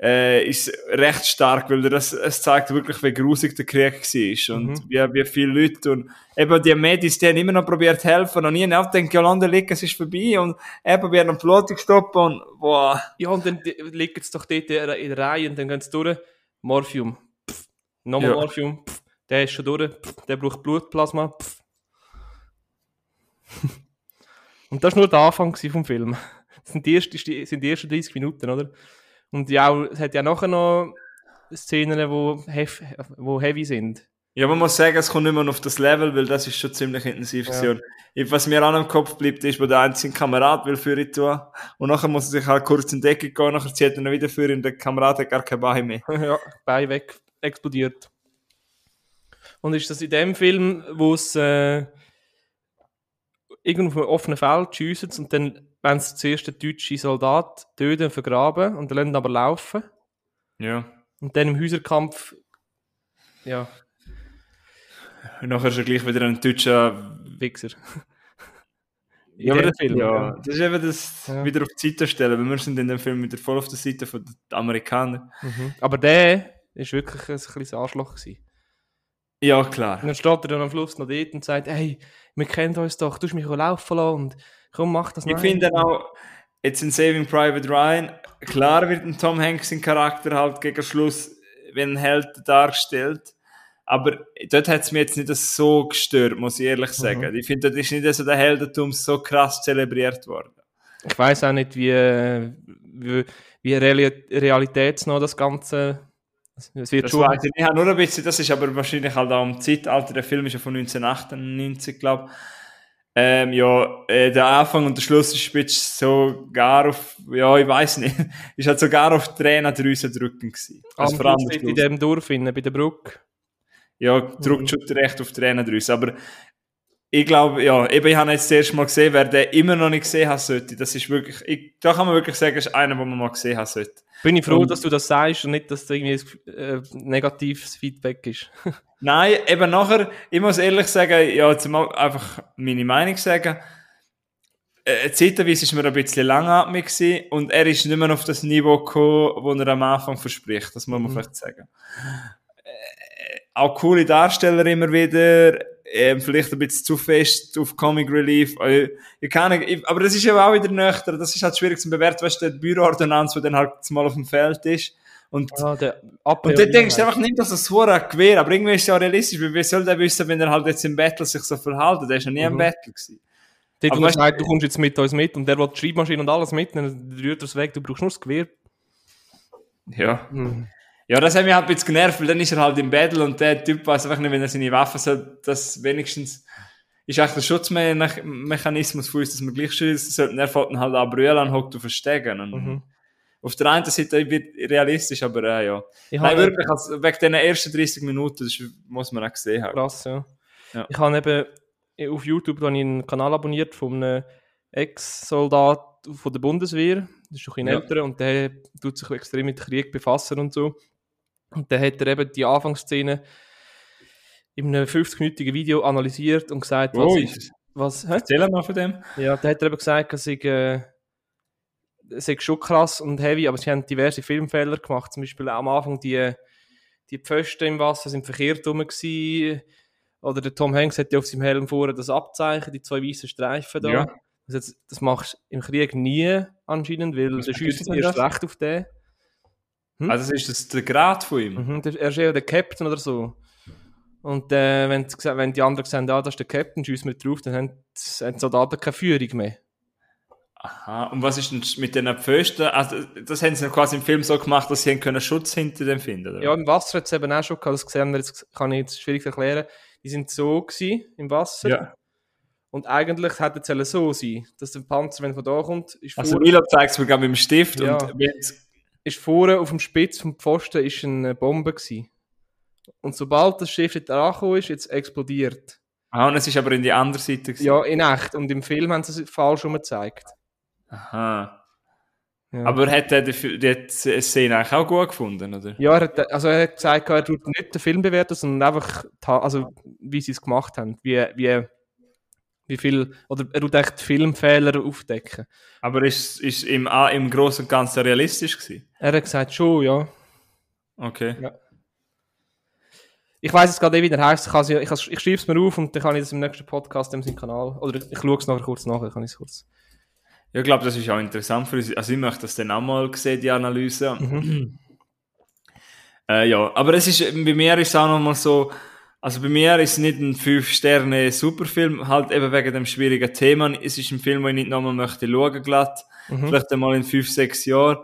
äh, ist recht stark, weil das, es zeigt wirklich, wie grusig der Krieg war und mhm. wie, wie viele Leute und eben die Medis, die haben immer noch probiert zu helfen und nie nachdenken, ja, London liegt, es ist vorbei und eben probieren am Blutung stoppen und boah. Ja, und dann liegt es doch dort in der Reihe und dann gehen sie durch, Morphium, pff, nochmal ja. Morphium, pff, der ist schon durch, pff, der braucht Blutplasma, pff, *laughs* und das war nur der Anfang vom Film. Das sind die, ersten, sind die ersten 30 Minuten, oder? Und ja, es hat ja nachher noch Szenen, die hef, wo heavy sind. Ja, man muss sagen, es kommt nicht mehr auf das Level, weil das ist schon ziemlich intensiv. Ja. Was mir an im Kopf bleibt, ist, wo der einzige Kamerad will für ihn tun. Und nachher muss er sich halt kurz in die Ecke gehen, nachher zieht er ihn wieder für ihn, der Kamerad hat gar kein Bein mehr. *laughs* ja, Bein weg, explodiert. Und ist das in dem Film, wo es äh, irgendwo auf einem offenen Feld schiessen und dann wenn sie zuerst den deutschen Soldat töten und vergraben und dann lassen aber laufen. Ja. Und dann im Häuserkampf, ja. Und nachher ist er gleich wieder ein deutscher Wichser. *laughs* ja, aber das, Film, ja, das ist eben das ja. wieder auf die Seite stellen, weil wir sind in dem Film wieder voll auf der Seite der Amerikaner. Mhm. Aber der ist wirklich ein kleines Arschloch gewesen. Ja, klar. Und dann steht er dann am Schluss noch dort und sagt, hey, wir kennen uns doch, du hast mich laufen lassen und komm, mach das Ich finde auch, jetzt in Saving Private Ryan, klar wird ein Tom Hanks in Charakter halt gegen Schluss, wenn ein Held dargestellt, Aber dort hat es mir jetzt nicht so gestört, muss ich ehrlich sagen. Mhm. Ich finde, dort ist nicht so der Heldentum so krass zelebriert worden. Ich weiß auch nicht, wie, wie, wie reali realitätsnah das Ganze. Es wird Das schon. weiß ich nicht. Nur ein bisschen, das ist aber wahrscheinlich halt auch im Zeitalter, der Film ist ja von 1998, glaube ich. Ähm, ja, äh, der Anfang und der Schluss ist spitz sogar auf, ja, ich weiß nicht, *laughs* ist halt sogar auf Tränendrüsen drücken gewesen. Also vor allem in dem Dorf, innen, bei der Brücke. Ja, drückt schon recht auf Tränendrüsen. Aber ich glaube, ja, eben, ich habe jetzt das erste Mal gesehen, wer den immer noch nicht gesehen haben sollte. Das ist wirklich, ich, da kann man wirklich sagen, ist einer, den man mal gesehen haben sollte. Bin ich froh, Und- dass du das sagst und nicht, dass das irgendwie ein äh, negatives Feedback ist. *laughs* Nein, eben nachher, ich muss ehrlich sagen, ja, jetzt mal einfach meine Meinung sagen. Äh, zeitweise war mir ein bisschen langatmig gewesen und er ist nicht mehr auf das Niveau gekommen, das er am Anfang verspricht. Das muss man Mhm. vielleicht sagen. Äh, auch coole Darsteller immer wieder, ähm, vielleicht ein bisschen zu fest auf Comic Relief. Äh, ich kann nicht, ich, aber das ist ja auch wieder nüchtern. Das ist halt schwierig zu bewerten, weißt du, die Büroordonnanz, die dann halt mal auf dem Feld ist. Und Ah, der Ab und dann denkst du einfach nicht, dass es so ein Gewehr, aber irgendwie ist es ja realistisch, weil wie soll der wissen, wenn er halt jetzt im Battle sich so verhält? Der ist noch nie im Mhm. Battle gewesen. Dort, Aber er weißt du- kommst jetzt mit uns mit und der will die Schreibmaschine und alles mit, dann rührt er es weg, du brauchst nur das Gewehr. Ja. Hm. Ja, das hat mich halt ein bisschen genervt, weil dann ist er halt im Battle und der Typ weiß einfach nicht, wenn er seine Waffen soll, das wenigstens ist eigentlich der Schutzmechanismus für uns, dass wir gleich schießen sollten. Er dann halt an brüllen und hockt auf Verstecken. Und Mhm. Auf der einen Seite wird realistisch, aber äh, ja. Ich Nein, wirklich, also, wegen den ersten 30 Minuten, das muss man auch gesehen haben. krass, ja. Ja. Ich habe eben auf YouTube ich einen Kanal abonniert von einem Ex-Soldat von der Bundeswehr. Das ist ein bisschen Ja. älter und der tut sich extrem mit Krieg befassen und so. Und der hat er eben die Anfangsszene in einem 50-minütigen Video analysiert und gesagt, was, Oh, ist, was hä? Erzähl mal von dem. Ja, da hat er eben gesagt, dass ich, äh, es ist schon krass und heavy, aber sie haben diverse Filmfehler gemacht. Zum Beispiel am Anfang die, die Pfosten im Wasser sind verkehrt rum gewesen. Oder der Tom Hanks hat ja auf seinem Helm vorne das Abzeichen, die zwei weißen Streifen da. Ja. Das, das machst du im Krieg nie anscheinend, weil der schießt erst recht auf den. Hm? Also ist das der Grad von ihm? Mhm, er ist eher der Captain oder so. Und äh, wenn, gese- wenn die anderen sehen, ah, das ist der Captain, schiessen wir drauf, dann haben die haben die Soldaten keine Führung mehr. Aha, und was ist denn mit den Pfosten? Also, das haben sie quasi im Film so gemacht, dass sie können Schutz hinter dem finden, oder? Ja, im Wasser hat es eben auch schon gehabt, das sehen wir jetzt, kann ich jetzt schwierig erklären. Die sind so gewesen, im Wasser. Ja. Und eigentlich hätte es so sein, dass der Panzer, wenn er von da kommt, ist, Also Milo zeigt es mir gerade mit dem Stift Ja. und wenn's- ist vorne auf dem Spitz vom Pfosten ist eine Bombe gewesen. Und sobald das Schiff dort angekommen ist, jetzt explodiert. ah, und es ist aber in die andere Seite gewesen. Ja, in echt. Und im Film haben sie es falsch gezeigt. Aha. Ja. Aber hat er die, die Szene eigentlich auch gut gefunden, oder? ja, er hat, also er hat gesagt, er tut nicht den Film bewerten, sondern einfach, also, wie sie es gemacht haben. Wie, wie, wie viel, oder er tut echt Filmfehler aufdecken. Aber ist ist im, ah, im Großen und Ganzen realistisch gewesen? Er hat gesagt, schon, ja. Okay. Ich weiß jetzt gerade nicht, wie der heißt. Ich, ja- ich, kann's- ich schreibe es mir auf und dann kann ich das im nächsten Podcast im seinem Kanal. Oder ich schaue es nachher kurz nachher, kann ich es kurz. Ja, ich glaube, das ist auch interessant für uns. Also ich möchte das dann auch mal sehen, die Analyse. Mhm. Äh, ja, aber es ist, bei mir ist es auch nochmal so, also bei mir ist es nicht ein 5-Sterne-Superfilm, halt eben wegen dem schwierigen Thema. Es ist ein Film, den ich nicht nochmal möchte schauen glatt. Mhm. Vielleicht einmal in 5, 6 Jahren.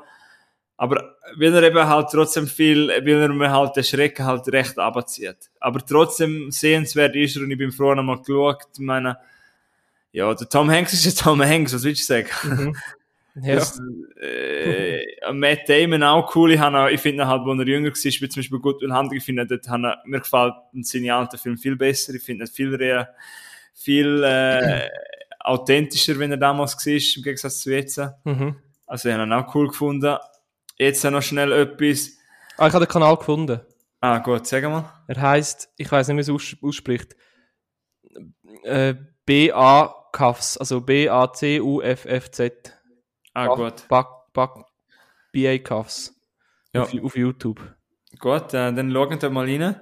Aber weil er eben halt trotzdem viel, weil er mir halt den Schrecken halt recht abzieht. Aber trotzdem sehenswert ist er und ich bin froh nochmal geschaut. Ich meine, ja, der Tom Hanks ist ja Tom Hanks, was willst du sagen? Mhm. *laughs* Ja. Das, äh, Matt Damon auch cool. Ich, auch- ich finde halt, als er jünger war, wie zum Beispiel gut will Hand, ich finde, dort habe, er- mir gefällt seine alten Film viel besser. Ich finde ihn viel, rea- viel äh, authentischer, wenn er damals war, im Gegensatz zu jetzt. Mhm. Also ich habe ihn auch cool gefunden. Jetzt noch schnell etwas. Ah, ich habe den Kanal gefunden. Ah, gut, sag mal. Er heißt, ich weiß nicht, wie es aus, ausspricht. Äh, B-A-Cuffs, also B-A-C-U-F-F-Z. Ah, Ba- gut. Ba- Ba- BA Cuffs. Ja. Auf, auf YouTube. Gut, äh, dann schauen wir mal rein.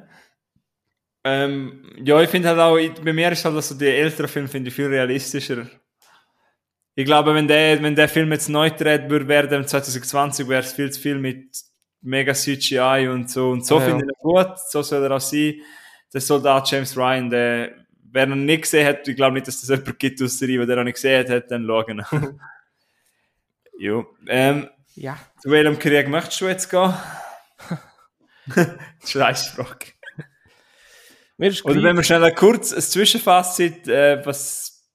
Ähm, ja, ich finde halt auch, ich- bei mir ist halt also die älteren Filme finde ich viel realistischer. Ich glaube, wenn der, wenn der Film jetzt neu gedreht würde werden, 2020, wäre es viel zu viel mit mega CGI und so. Und so Ja, finde ich ihn gut, so soll er auch sein. der Soldat James Ryan, der, wer ihn nicht gesehen hat, ich glaube nicht, dass das jemand gibt aus der Reihe, der noch nicht gesehen hat, dann schauen. *laughs* jo. Ähm, Ja. zu welchem Krieg möchtest du jetzt gehen? *laughs* Scheiß Frage. Mir ist Oder wenn wir schnell ein kurz ein Zwischenfazit, äh, was.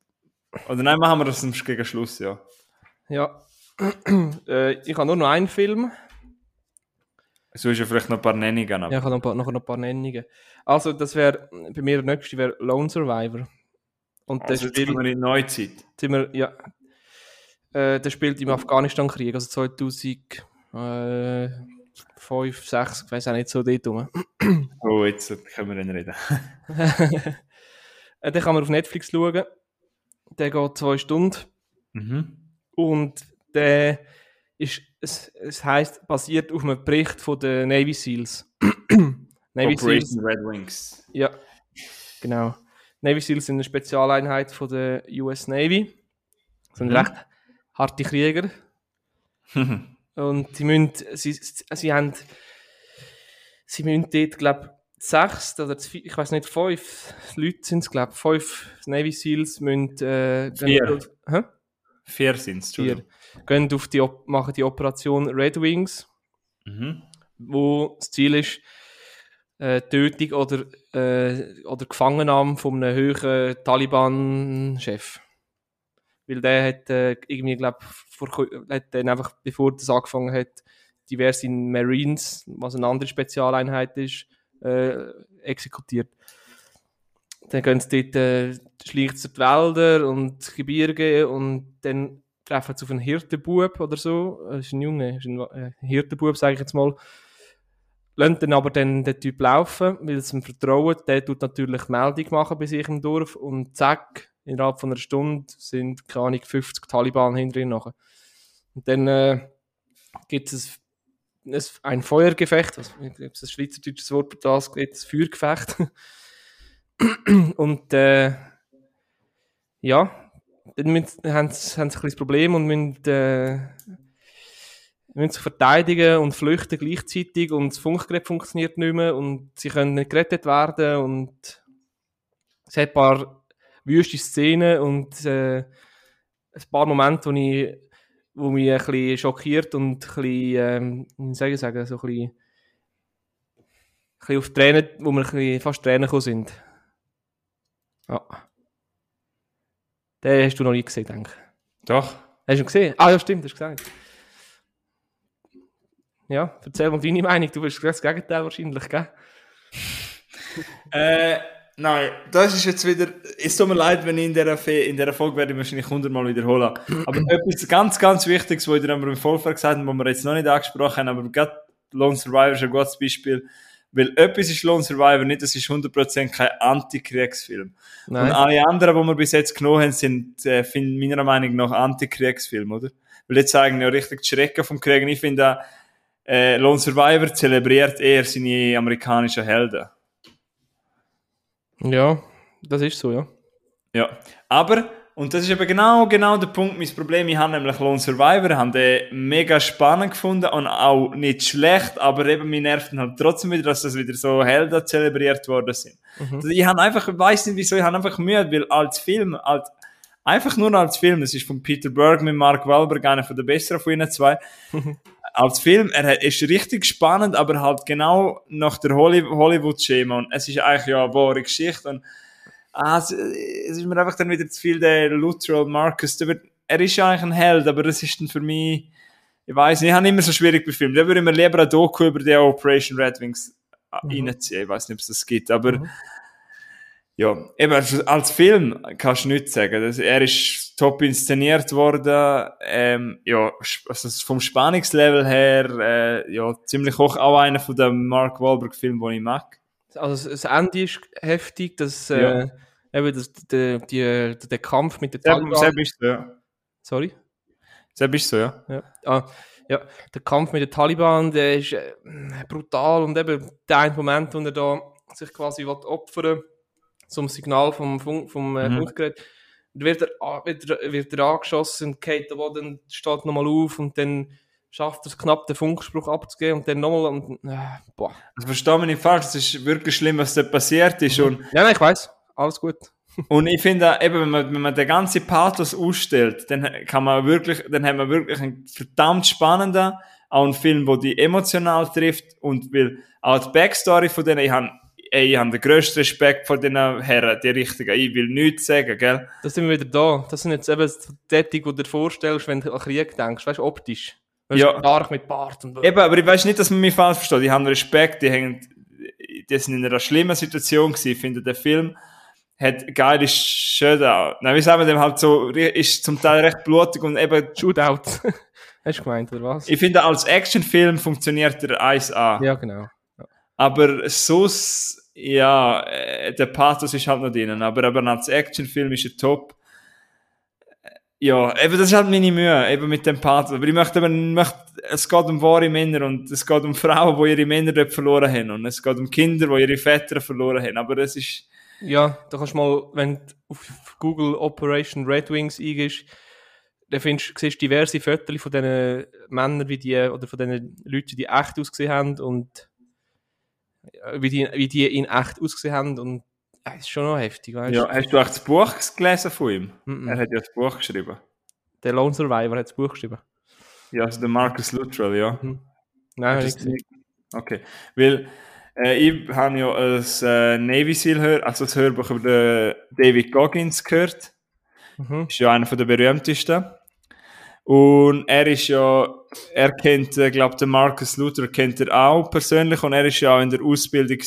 Oder nein, machen wir das gegen Schluss, ja. Ja. *clears throat* äh, ich habe nur noch einen Film. So ist ja vielleicht noch ein paar Nennungen. Aber. Ja, ich habe noch ein paar, noch ein paar Nennungen. Also, das wäre, bei mir der nächste wäre Lone Survivor. Und also spielt, sind wir in Neuzeit. sind wir, ja, äh, der spielt im Afghanistan-Krieg, also 2005, 6, ich weiß auch nicht so dort rum. Oh, jetzt können wir dann reden. *laughs* Äh, den kann man auf Netflix schauen. Der geht zwei Stunden. Mhm. Und der ist, es, es heisst, basiert auf einem Bericht von den Navy SEALs. *clears throat* Navy SEALs, Operation Red Wings. ja, genau. Navy SEALs sind eine Spezialeinheit von der US Navy. Sind Mhm. recht harte Krieger. *laughs* Und sie müssen, sie, sie haben, sie müssen dort, glaube sechs oder ich weiß nicht, fünf Leute sind es, glaube fünf Navy SEALs müssen, äh, Vier. gehen- Hä? Vier sind es, Vier. Gehen auf die, machen die Operation Red Wings, Mhm. wo das Ziel ist, äh, Tötung oder, äh, oder Gefangennahme von einem höheren Taliban-Chef. Weil der hat äh, irgendwie, glaube hat dann einfach, bevor das angefangen hat, diverse Marines, was eine andere Spezialeinheit ist, äh, exekutiert. Dann gehen sie dort, äh, schleicht sie die Wälder und die Gebirge und dann treffen sie auf einen Hirtenbub oder so. Das ist ein Junge, ist ein äh, Hirtenbub, sage ich jetzt mal. Lassen dann aber dann den Typ laufen, weil sie ihm vertrauen. Der tut natürlich Meldung machen bei sich im Dorf und zack, innerhalb von einer Stunde sind, keine Ahnung, 50 Taliban hinter ihm nachher. Und dann äh, gibt es ein, ein, Feuergefecht, was, ich glaube, es ist ein schweizerdeutsches Wort für das, gibt es Feuergefecht. *clears throat* und äh, ja, dann haben, sie, haben sie ein kleines Problem und müssen, äh, müssen sich verteidigen und flüchten gleichzeitig und das Funkgerät funktioniert nicht mehr und sie können nicht gerettet werden und es hat ein paar wüste Szenen und äh, ein paar Momente, wo, ich, wo mich ein bisschen schockiert und ein bisschen, ähm, wie soll ich sagen, so ein bisschen, ein bisschen auf Tränen, wo wir ein bisschen fast Tränen gekommen sind. Ja. Den hast du noch nie gesehen, denke ich. Doch. Hast du ihn gesehen? Ah ja, stimmt, hast du gesagt. Ja, erzähl mal deine Meinung. Du bist das Gegenteil wahrscheinlich, gell? *laughs* Äh, nein, das ist jetzt wieder. Es tut mir leid, wenn ich in dieser, Fe in dieser Folge werde ich wahrscheinlich hundertmal wiederholen. Aber *clears throat* etwas ganz, ganz Wichtiges, was ich dir im Vorfeld gesagt habe, was wir jetzt noch nicht angesprochen haben, aber gerade Lone Survivor ist ein gutes Beispiel. Weil etwas ist Lone Survivor nicht, das ist 100% kein Antikriegsfilm. Und Nein. alle anderen, die wir bis jetzt genommen haben, sind äh, find, meiner Meinung nach Antikriegsfilme, oder? Weil jetzt zeigen ja richtig die Schrecken vom Krieg. Und ich finde, äh, Lone Survivor zelebriert eher seine amerikanischen Helden. Ja, das ist so, ja. Ja, aber, und das ist eben genau, genau der Punkt, mein Problem, ich habe nämlich Lone Survivor, habe den mega spannend gefunden und auch nicht schlecht, aber eben mir nervt halt trotzdem wieder, dass das wieder so Helden zelebriert worden sind. Also ich habe einfach, ich weiß nicht wieso, ich habe einfach Mühe, weil als Film, als, einfach nur als Film, das ist von Peter Berg mit Mark Wahlberg, einer von der besseren von ihnen zwei, *laughs* als Film, er ist richtig spannend, aber halt genau nach der Holly- Hollywood-Schema. Und es ist eigentlich ja eine wahre Geschichte. Und ah, es, es ist mir einfach dann wieder zu viel der Luttrell Marcus, der wird, er ist ja eigentlich ein Held, aber das ist dann für mich, ich weiß nicht, ich habe immer so schwierig bei Filmen, da würde ich mir lieber ein Doku über die Operation Red Wings mhm. reinziehen, ich weiß nicht, ob es das gibt, aber ja, eben als Film kannst du nichts sagen. Das, er ist top inszeniert worden. Ähm, ja, also vom Spannungslevel her, äh, ja, ziemlich hoch. Auch einer von den Mark Wahlberg-Filmen, den ich mag. Also das Ende ist heftig, dass äh, Ja. eben das, der, die, der, Kampf mit der Seb, Taliban... Seb ist so, ja. Sorry? Seb ist so, ja. Ja. Ah, ja, der Kampf mit den Taliban, der ist äh, brutal und eben der eine Moment, wo er da sich quasi will opfern zum Signal vom, Funk, vom äh, Mhm. Funkgerät, wird er, wird, er, wird er angeschossen und geht der Boden steht nochmal auf und dann schafft es knapp den Funkspruch abzugeben und dann nochmal und, äh, boah. Also verstehe mich nicht falsch, es ist wirklich schlimm, was dort passiert ist. Und, Ja, nein, ich weiß, alles gut. *laughs* und ich finde, eben, wenn man, wenn man den ganzen Pathos ausstellt, dann kann man wirklich, dann haben wir wirklich einen verdammt spannenden, auch einen Film, der die emotional trifft und will auch die Backstory von denen, ich habe ey, ich habe den grössten Respekt vor diesen Herren, die richtigen. Ich will nichts sagen, gell? Da sind wir wieder da. Das sind jetzt eben die, die du dir vorstellst, wenn du an Krieg denkst, weißt du, optisch. Weißt, Ja. Stark mit Bart und Eben, aber ich weiß nicht, dass man mich falsch versteht. Die haben Respekt, die, hängen, die sind in einer schlimmen Situation gewesen. Ich finde, der Film hat geile Showdown. Nein, wie sagen wir dem halt so, ist zum Teil recht blutig und eben, Shootout. *laughs* Hast du gemeint, oder was? ich finde, als Actionfilm funktioniert der 1A. ja, genau. Aber so, ja, äh, der Pathos ist halt noch drinnen. Aber eben als Actionfilm ist er top. Ja, eben, das ist halt meine Mühe, eben mit dem Pathos. Aber ich möchte eben, möchte, es geht um wahre Männer und es geht um Frauen, die ihre Männer dort verloren haben. Und es geht um Kinder, die ihre Väter verloren haben. Aber es ist, Ja, da kannst du mal, wenn du auf Google Operation Red Wings eingehst, dann findest, siehst du diverse Fotos von diesen Männern, wie die, oder von diesen Leuten, die echt ausgesehen haben und äh, wie die, wie die in echt ausgesehen haben und äh, das ist schon noch heftig, weißt ja, hast du auch das Buch gelesen von ihm? Mhm. Er hat ja das Buch geschrieben. Der Lone Survivor hat das Buch geschrieben. Ja, also der Marcus Luttrell, ja. Nein, ich Das nicht gesehen. Okay. Weil äh, ich habe ja als äh, Navy Seal hör, also das Hörbuch über den David Goggins gehört. Mhm. Ist ja einer von der berühmtesten. Und er ist ja, er kennt, äh, glaube den Marcus Luther kennt er auch persönlich und er ist ja auch in der Ausbildung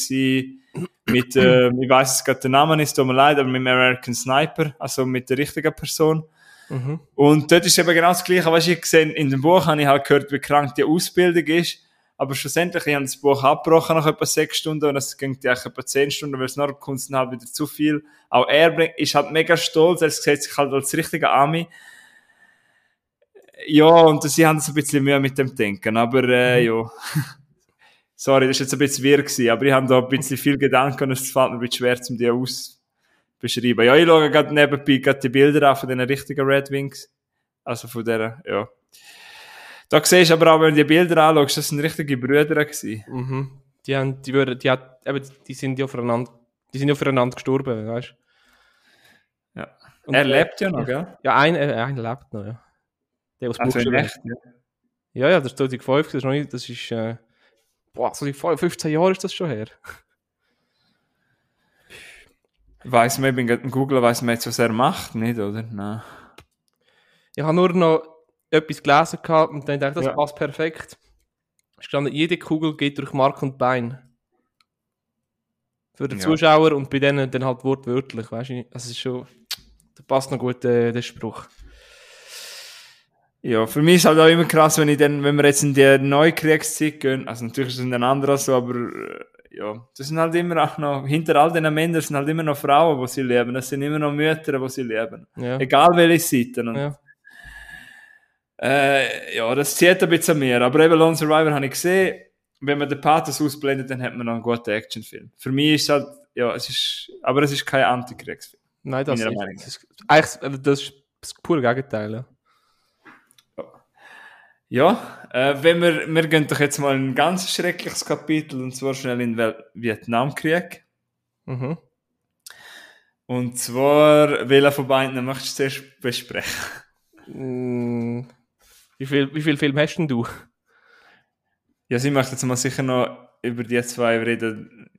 mit, äh, *clears throat* ich weiß es gerade der Name ist, tut mir leid, aber mit dem American Sniper, also mit der richtigen Person. Mhm. Und dort ist eben genau das Gleiche. Du, ich gesehen, in dem Buch habe ich halt gehört, wie krank die Ausbildung ist. Aber schlussendlich, ich habe das Buch abgebrochen nach etwa sechs Stunden und es ging ja etwa zehn Stunden, weil es noch kommt dann halt wieder zu viel. Auch er ist halt mega stolz, er sieht sich halt als richtiger Army. Ja, und sie haben so ein bisschen Mühe mit dem Denken, aber äh, ja. *laughs* Sorry, das war jetzt ein bisschen wirr gewesen, aber ich habe da ein bisschen viel Gedanken und es fällt mir ein bisschen schwer, um die auszubeschreiben. Ja, ich schaue gerade nebenbei gerade die Bilder an von den richtigen Red Wings. Also von der, ja. Da siehst du aber auch, wenn du die Bilder anschaust, das sind richtige Brüder gewesen. Mhm. Die, haben, die, würden, die, hat, eben, die sind ja aufeinander, die sind ja aufeinander gestorben, weißt du? Ja. Und, er lebt ja noch, gell? Ja, einer einer lebt noch, ja. Der aus Also echt, ja. Ja, ja, das ist 2005, das ist noch nicht, das ist, äh, boah, so 15 Jahre ist das schon her. Weiss man, ich bin gerade im Google, weiss man jetzt, was er macht, nicht, oder? Nein. Ich habe nur noch etwas gelesen gehabt und dann dachte ich, das Ja. passt perfekt. Es stand, jede Kugel geht durch Mark und Bein. Für den Ja. Zuschauer und bei denen dann halt wortwörtlich, weißt du? Das ist schon, da passt noch gut äh, der Spruch. Ja, für mich ist halt auch immer krass, wenn ich dann, wenn wir jetzt in die neue Kriegszeit gehen, also natürlich ist es ein anderer so, aber äh, ja, das sind halt immer auch noch, hinter all den Männern sind halt immer noch Frauen, die sie leben, das sind immer noch Mütter, die sie leben. Ja. Egal welche Seite. Und, Ja. Äh, ja, das zieht ein bisschen mehr. Aber eben Lone Survivor habe ich gesehen, wenn man den Pathos ausblendet, dann hat man noch einen guten Actionfilm. Für mich ist halt, ja, es ist, aber es ist kein Antikriegsfilm. Nein, das ist, das ist, eigentlich, das ist das pure Gegenteil. Ja. Äh, wenn wir, wir gehen doch jetzt mal in ein ganz schreckliches Kapitel, und zwar schnell in den Vietnamkrieg. Mhm. Und zwar, welcher von beiden möchtest du zuerst besprechen? Mm, Wie viel, wie viel Film hast denn du? Ja, sie möchte jetzt mal sicher noch über die zwei reden,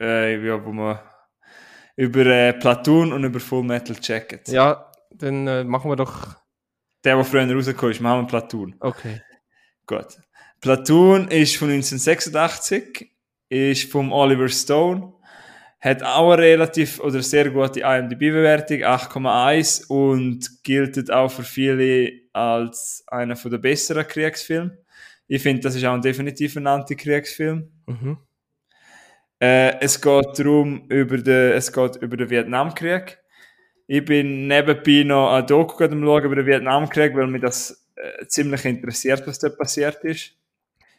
äh, ja, wo man über äh, Platoon und über Full Metal Jacket. Ja, dann äh, machen wir doch. Der, der früher rausgekommen ist, machen wir Platoon. Okay. Gut. Platoon ist von 1986, ist vom Oliver Stone, hat auch eine relativ oder sehr gute IMDb-Bewertung, 8,1 und gilt auch für viele als einer der besseren Kriegsfilme. Ich finde, das ist auch ein definitiv ein Antikriegsfilm. Mhm. Äh, es geht darum, über den, es geht über den Vietnamkrieg. Ich bin nebenbei noch ein Doku am schauen über den Vietnamkrieg, weil mich das äh, ziemlich interessiert, was dort passiert ist.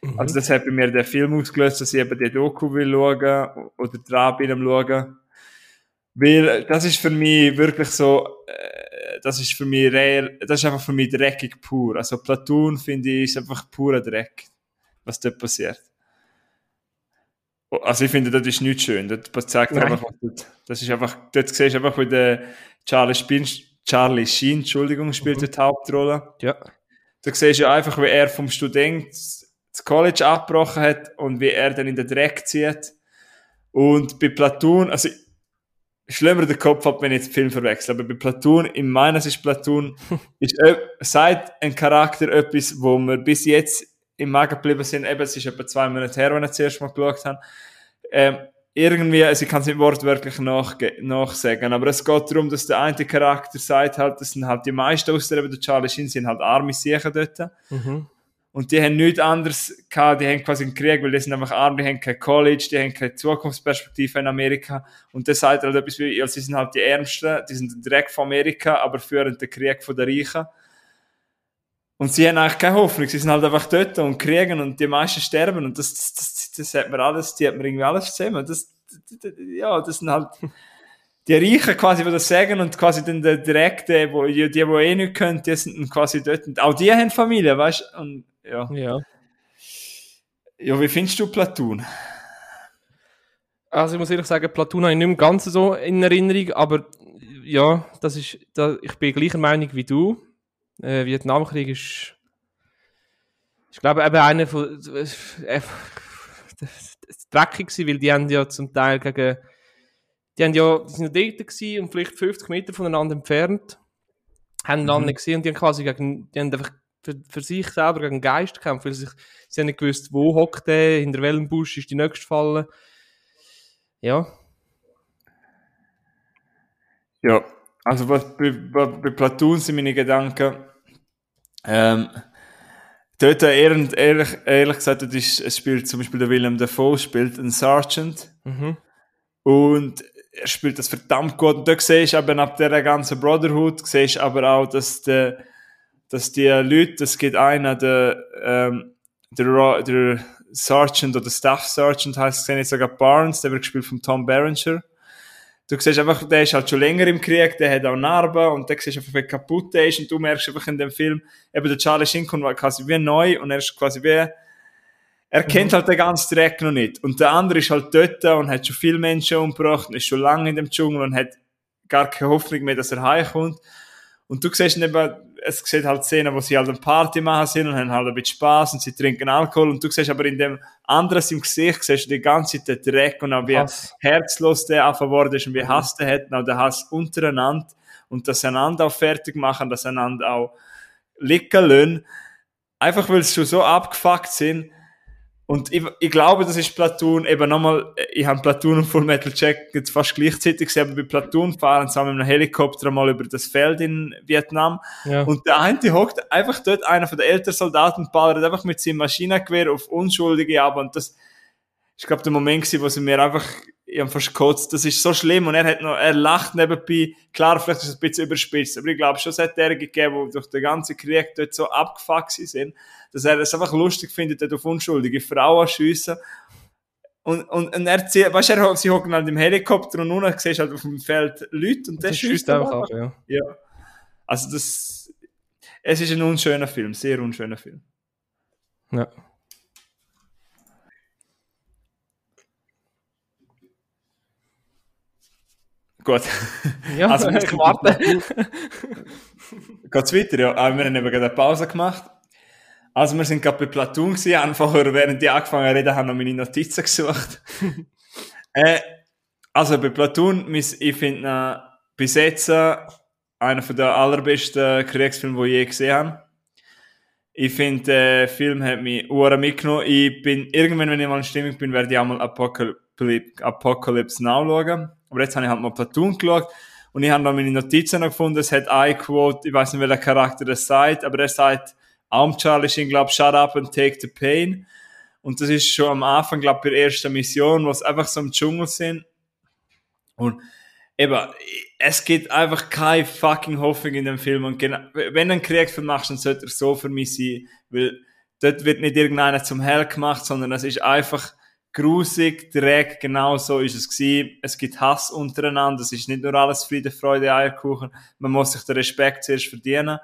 Mhm. Also das hat bei mir den Film ausgelöst, dass ich eben die Doku will schauen oder dran bin am schauen. Weil das ist für mich wirklich so, äh, das ist für mich rare, das ist einfach für mich dreckig pur. Also Platoon finde ich ist einfach purer Dreck, was dort passiert. Also ich finde, das ist nicht schön. Das zeigt Nein. einfach, das ist einfach, dort siehst du einfach, wie der Charlie Spin, Charlie Sheen, Entschuldigung, spielt Mhm. die Hauptrolle. Ja. Da siehst du einfach, wie er vom Student das College abgebrochen hat und wie er dann in den Dreck zieht. Und bei Platoon, also schlimmer der Kopf ab, wenn ich jetzt den Film verwechsel, aber bei Platoon, in meiner Sicht Platoon, *laughs* ist, ö- sagt ein Charakter etwas, wo wir bis jetzt im Magen geblieben sind, eben, es ist etwa zwei Monate her, wenn ich das erste Mal geschaut habe, ähm, irgendwie, also ich kann es nicht wortwörtlich nachsagen, aber es geht darum, dass der eine Charakter sagt halt, das sind halt die meisten, außer eben der Charlie Sheen, sind halt arme Siechen dort. Mhm. Und die haben nichts anderes gehabt, die haben quasi einen Krieg, weil die sind einfach arm, die haben kein College, die haben keine Zukunftsperspektive in Amerika. Und das sagt halt etwas wie, ja, sie sind halt die Ärmsten, die sind direkt von Amerika, aber führen den Krieg von der Reichen. Und sie haben eigentlich keine Hoffnung, sie sind halt einfach dort und kriegen und die meisten sterben und das, das, das, das hat man alles, die hat man irgendwie alles zusammen. Das, das, ja, das sind halt die Reichen quasi, die das sagen und quasi dann der Direkte, wo, die, die, die eh nicht können, die sind dann quasi dort. Und auch die haben Familie, weißt du? Und, ja. Ja. Ja, wie findest du Platoon? Also ich muss ehrlich sagen, Platoon habe ich nicht mehr ganz so in Erinnerung, aber ja, das ist, da, ich bin gleicher Meinung wie du. Äh, Vietnamkrieg ist, ich glaube, eben einer von, äh, dreckig gewesen, weil die haben ja zum Teil gegen, die haben ja, die sind ja dort gewesen und vielleicht 50 Meter voneinander entfernt, haben einander gesehen und die haben quasi gegen, die haben einfach für, für sich selber gegen den Geist gekämpft, weil sie, sich, sie haben nicht gewusst, wo hockt der, hinter welchem Busch ist die nächste Falle. Ja. Ja, also was, bei, bei, bei Platoon sind meine Gedanken, ähm, dort ehrlich, ehrlich, ehrlich gesagt, das ist, es spielt zum Beispiel der Willem Dafoe, spielt ein Sergeant Mhm. und er spielt das verdammt gut. Und da siehst du eben ab der ganzen Brotherhood, siehst aber auch, dass, der, dass die Leute, es gibt einen, der, ähm, der, der Sergeant oder Staff Sergeant heißt es nicht sogar Barnes, der wird gespielt von Tom Berenger. Du siehst einfach, der ist halt schon länger im Krieg, der hat auch Narben und der siehst einfach, wie kaputt der ist und du merkst einfach in dem Film, eben der Charlie Sheen kommt quasi wie neu und er ist quasi wie, er kennt halt den ganzen Dreck noch nicht. Und der andere ist halt dort und hat schon viele Menschen umgebracht und ist schon lange in dem Dschungel und hat gar keine Hoffnung mehr, dass er heimkommt. Und du siehst eben, es sieht halt Szenen, wo sie halt eine Party machen sind und haben halt ein bisschen Spaß und sie trinken Alkohol und du siehst aber in dem anderen im Gesicht, siehst du die ganze Zeit den Dreck und auch wie Hass. herzlos der einfach geworden ist und wie Hass der hat, und auch der Hass untereinander und dass sie einander auch fertig machen, dass sie einander auch liegen lassen. Einfach weil sie schon so abgefuckt sind. Und ich, ich glaube, das ist Platoon, eben nochmal, ich habe Platoon und Full Metal Jacket fast gleichzeitig gesehen, aber bei Platoon fahren sie mit einem Helikopter mal über das Feld in Vietnam. Ja. und der eine hockt einfach dort, einer von den älteren Soldaten, ballert einfach mit seinem Maschinengewehr auf Unschuldige ab. Und das, ich glaube, der Moment gewesen, wo sie mir einfach, ich hab fast gekotzt, das ist so schlimm. Und er hat noch, er lacht nebenbei, klar, vielleicht ist es ein bisschen überspitzt, aber ich glaube schon, es hat derige gegeben, die durch den ganzen Krieg dort so abgefuckt sind, dass er es einfach lustig findet, dort auf unschuldige Frauen schiessen und, und, und er zieht, weißt du, er- sie hocken halt im Helikopter und nun siehst halt auf dem Feld Leute und der schießt einfach ab, ja. ja. Also das, es ist ein unschöner Film, sehr unschöner Film. ja. Gut. Ja, *laughs* Also, *laughs* ich warte. Geht's weiter? Ja, ah, wir haben eben gerade eine Pause gemacht. Also wir sind gerade bei Platoon gewesen, einfach während die angefangen reden, haben noch meine Notizen gesucht. *laughs* äh, also bei Platoon, ich finde ihn bis jetzt äh, einer von der allerbesten Kriegsfilme, die ich je gesehen habe. Ich finde, der Film hat mich uhr mitgenommen. Ich bin, irgendwann, wenn ich mal in Stimmung bin, werde ich auch mal Apocalypse, Apocalypse Now schauen. Aber jetzt habe ich halt mal Platoon geschaut. Und ich habe noch meine Notizen noch gefunden. Es hat eine Quote, ich weiß nicht, welcher Charakter das sagt, aber er sagt, Sheen, glaube shut up and take the pain. Und das ist schon am Anfang, glaube bei der ersten Mission, wo es einfach so im Dschungel sind. Und eben, es gibt einfach keine fucking Hoffnung in dem Film. Und genau, wenn du einen Kriegsfilm machst, dann sollte er so für mich sein, weil dort wird nicht irgendeiner zum Hell gemacht, sondern es ist einfach grusig, direkt, genau so ist es gewesen. Es gibt Hass untereinander, es ist nicht nur alles Friede, Freude, Eierkuchen. Man muss sich den Respekt zuerst verdienen.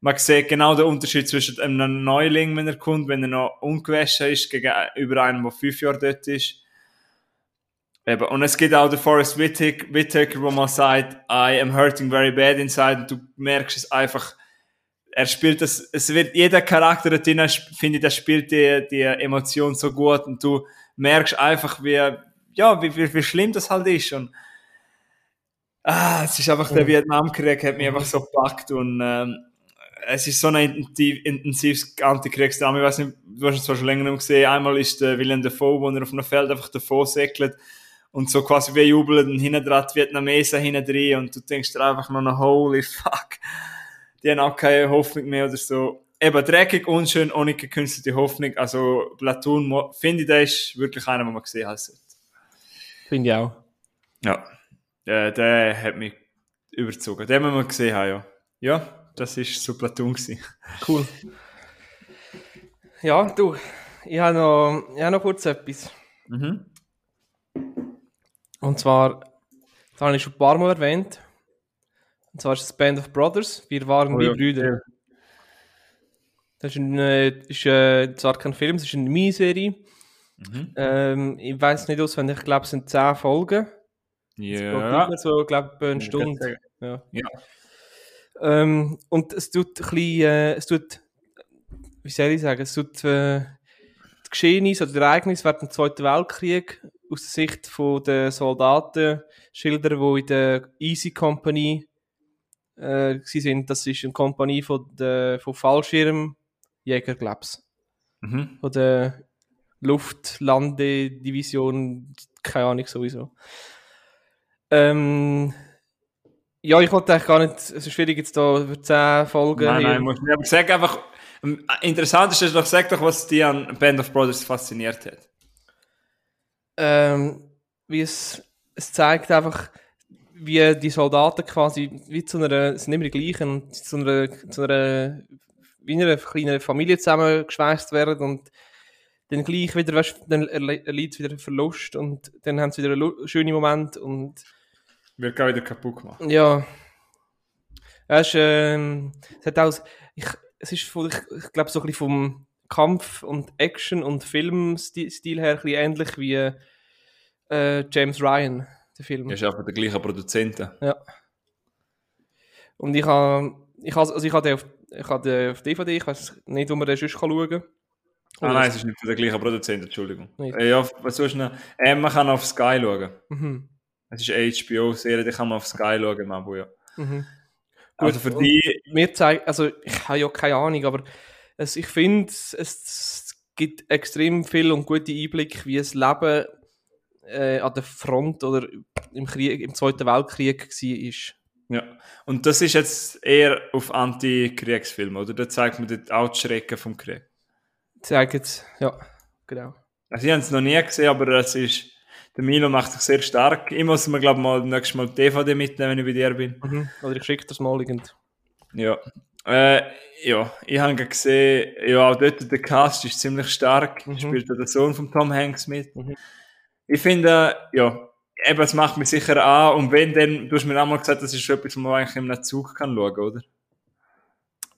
Man sieht genau den Unterschied zwischen einem Neuling, wenn er kommt, wenn er noch ungewaschen ist, gegenüber einem, der fünf Jahre dort ist. Eben. Und es gibt auch den Forrest Whitaker, wo man sagt, I am hurting very bad inside. Und du merkst es einfach, er spielt das, es wird, jeder Charakter da drin, finde ich, der spielt die, die Emotion so gut und du merkst einfach, wie, ja, wie, wie, wie schlimm das halt ist und, ah, es ist einfach, der mhm. Vietnamkrieg hat mich einfach so gepackt und, ähm, es ist so ein intensiv, intensives Antikriegsdrama. Ich weiß nicht, du hast es zwar schon länger nicht gesehen. Einmal ist der Willem Dafoe, wo er auf einem Feld einfach davor segelt und so quasi wie jubelt und hinten dran die Vietnamesen hinten drin und du denkst dir einfach nur noch, holy fuck die haben auch keine Hoffnung mehr oder so. Eben dreckig, unschön, ohne gekünstelte Hoffnung. Also Platoon, finde ich, der ist wirklich einer, den man gesehen hat. Finde ich auch. Ja, der, der hat mich überzogen. Den, den wir gesehen haben, ja. Ja, das war so. Gewesen. Cool. Ja, du, ich habe noch, ich habe noch kurz etwas. Mhm. Und zwar, das habe ich schon ein paar Mal erwähnt, und zwar ist es Band of Brothers. Wir waren oh, wie ja. Brüder. Das ist, ein, ist äh, zwar kein Film, es ist eine Miniserie. Mhm. Ähm, ich weiß nicht auswendig, ich glaube, es sind zehn Folgen. Ja. So, ich glaube, eine Stunde. Ja. ja. Ähm, und es tut ein bisschen, äh, es tut, wie soll ich sagen, es tut äh, die Geschehnisse oder die Ereignisse während dem Zweiten Weltkrieg aus der Sicht der Soldaten schildern, die in der Easy Company äh, sind. Das ist eine Kompanie von, der, von Fallschirmjäger, glaube ich. Mhm. Von der Luftlandedivision, keine Ahnung sowieso. Ähm, ja, ich wollte eigentlich gar nicht, es ist schwierig jetzt da über 10 Folgen. Nein, nein, muss nicht. Aber sag einfach, interessant ist doch, sag doch, was dich an Band of Brothers fasziniert hat. Ähm, wie es, es zeigt einfach, wie die Soldaten quasi wie zu einer, es sind immer die gleichen, zu einer, zu einer, wie einer kleinen Familie zusammengeschweißt werden und dann gleich wieder, weißt, dann erleidet wieder Verlust und dann haben sie wieder einen schönen Moment und wird auch wieder kaputt gemacht. Ja. Es, ist, ähm, es hat auch, ich, es ist von, ich, ich glaube so ein bisschen vom Kampf und Action und Filmstil her ein bisschen ähnlich wie äh, James Ryan der Film. Er ist einfach der gleiche Produzent. Ja. Und ich habe, ich habe, also ich habe den auf, ich habe den auf DVD, ich weiß nicht, wo man den sonst schauen kann. Ah nein, es ist nicht der gleiche Produzent, Entschuldigung. Äh, ja, was ich noch? Äh, man kann auf Sky schauen. Mhm. Es ist eine HBO-Serie, die kann man auf Sky schauen im Abo, ja. Mhm. Also für die... Mir zeigt, also ich habe ja keine Ahnung, aber es, ich finde, es gibt extrem viel und gute Einblick, wie das Leben äh, an der Front oder im, Krieg, im Zweiten Weltkrieg war. Ja, und das ist jetzt eher auf Anti-Kriegsfilme, oder? Da zeigt man auch die Schrecken vom Krieg. Zeigt jetzt, ja, genau. Also ich habe es noch nie gesehen, aber es ist, der Milo macht sich sehr stark. Ich muss mir, glaube ich, mal nächstes Mal DVD mitnehmen, wenn ich bei dir bin. Mhm. Oder ich schicke das mal irgend. Ja. Äh, ja, ich habe gesehen, ja, auch dort der Cast ist ziemlich stark. Mhm. Spielt der Sohn von Tom Hanks mit. Mhm ich finde, ja, eben, es macht mich sicher an. Und wenn dann, du hast mir auch mal gesagt, das ist etwas, was man eigentlich einem Zug kann schauen, oder?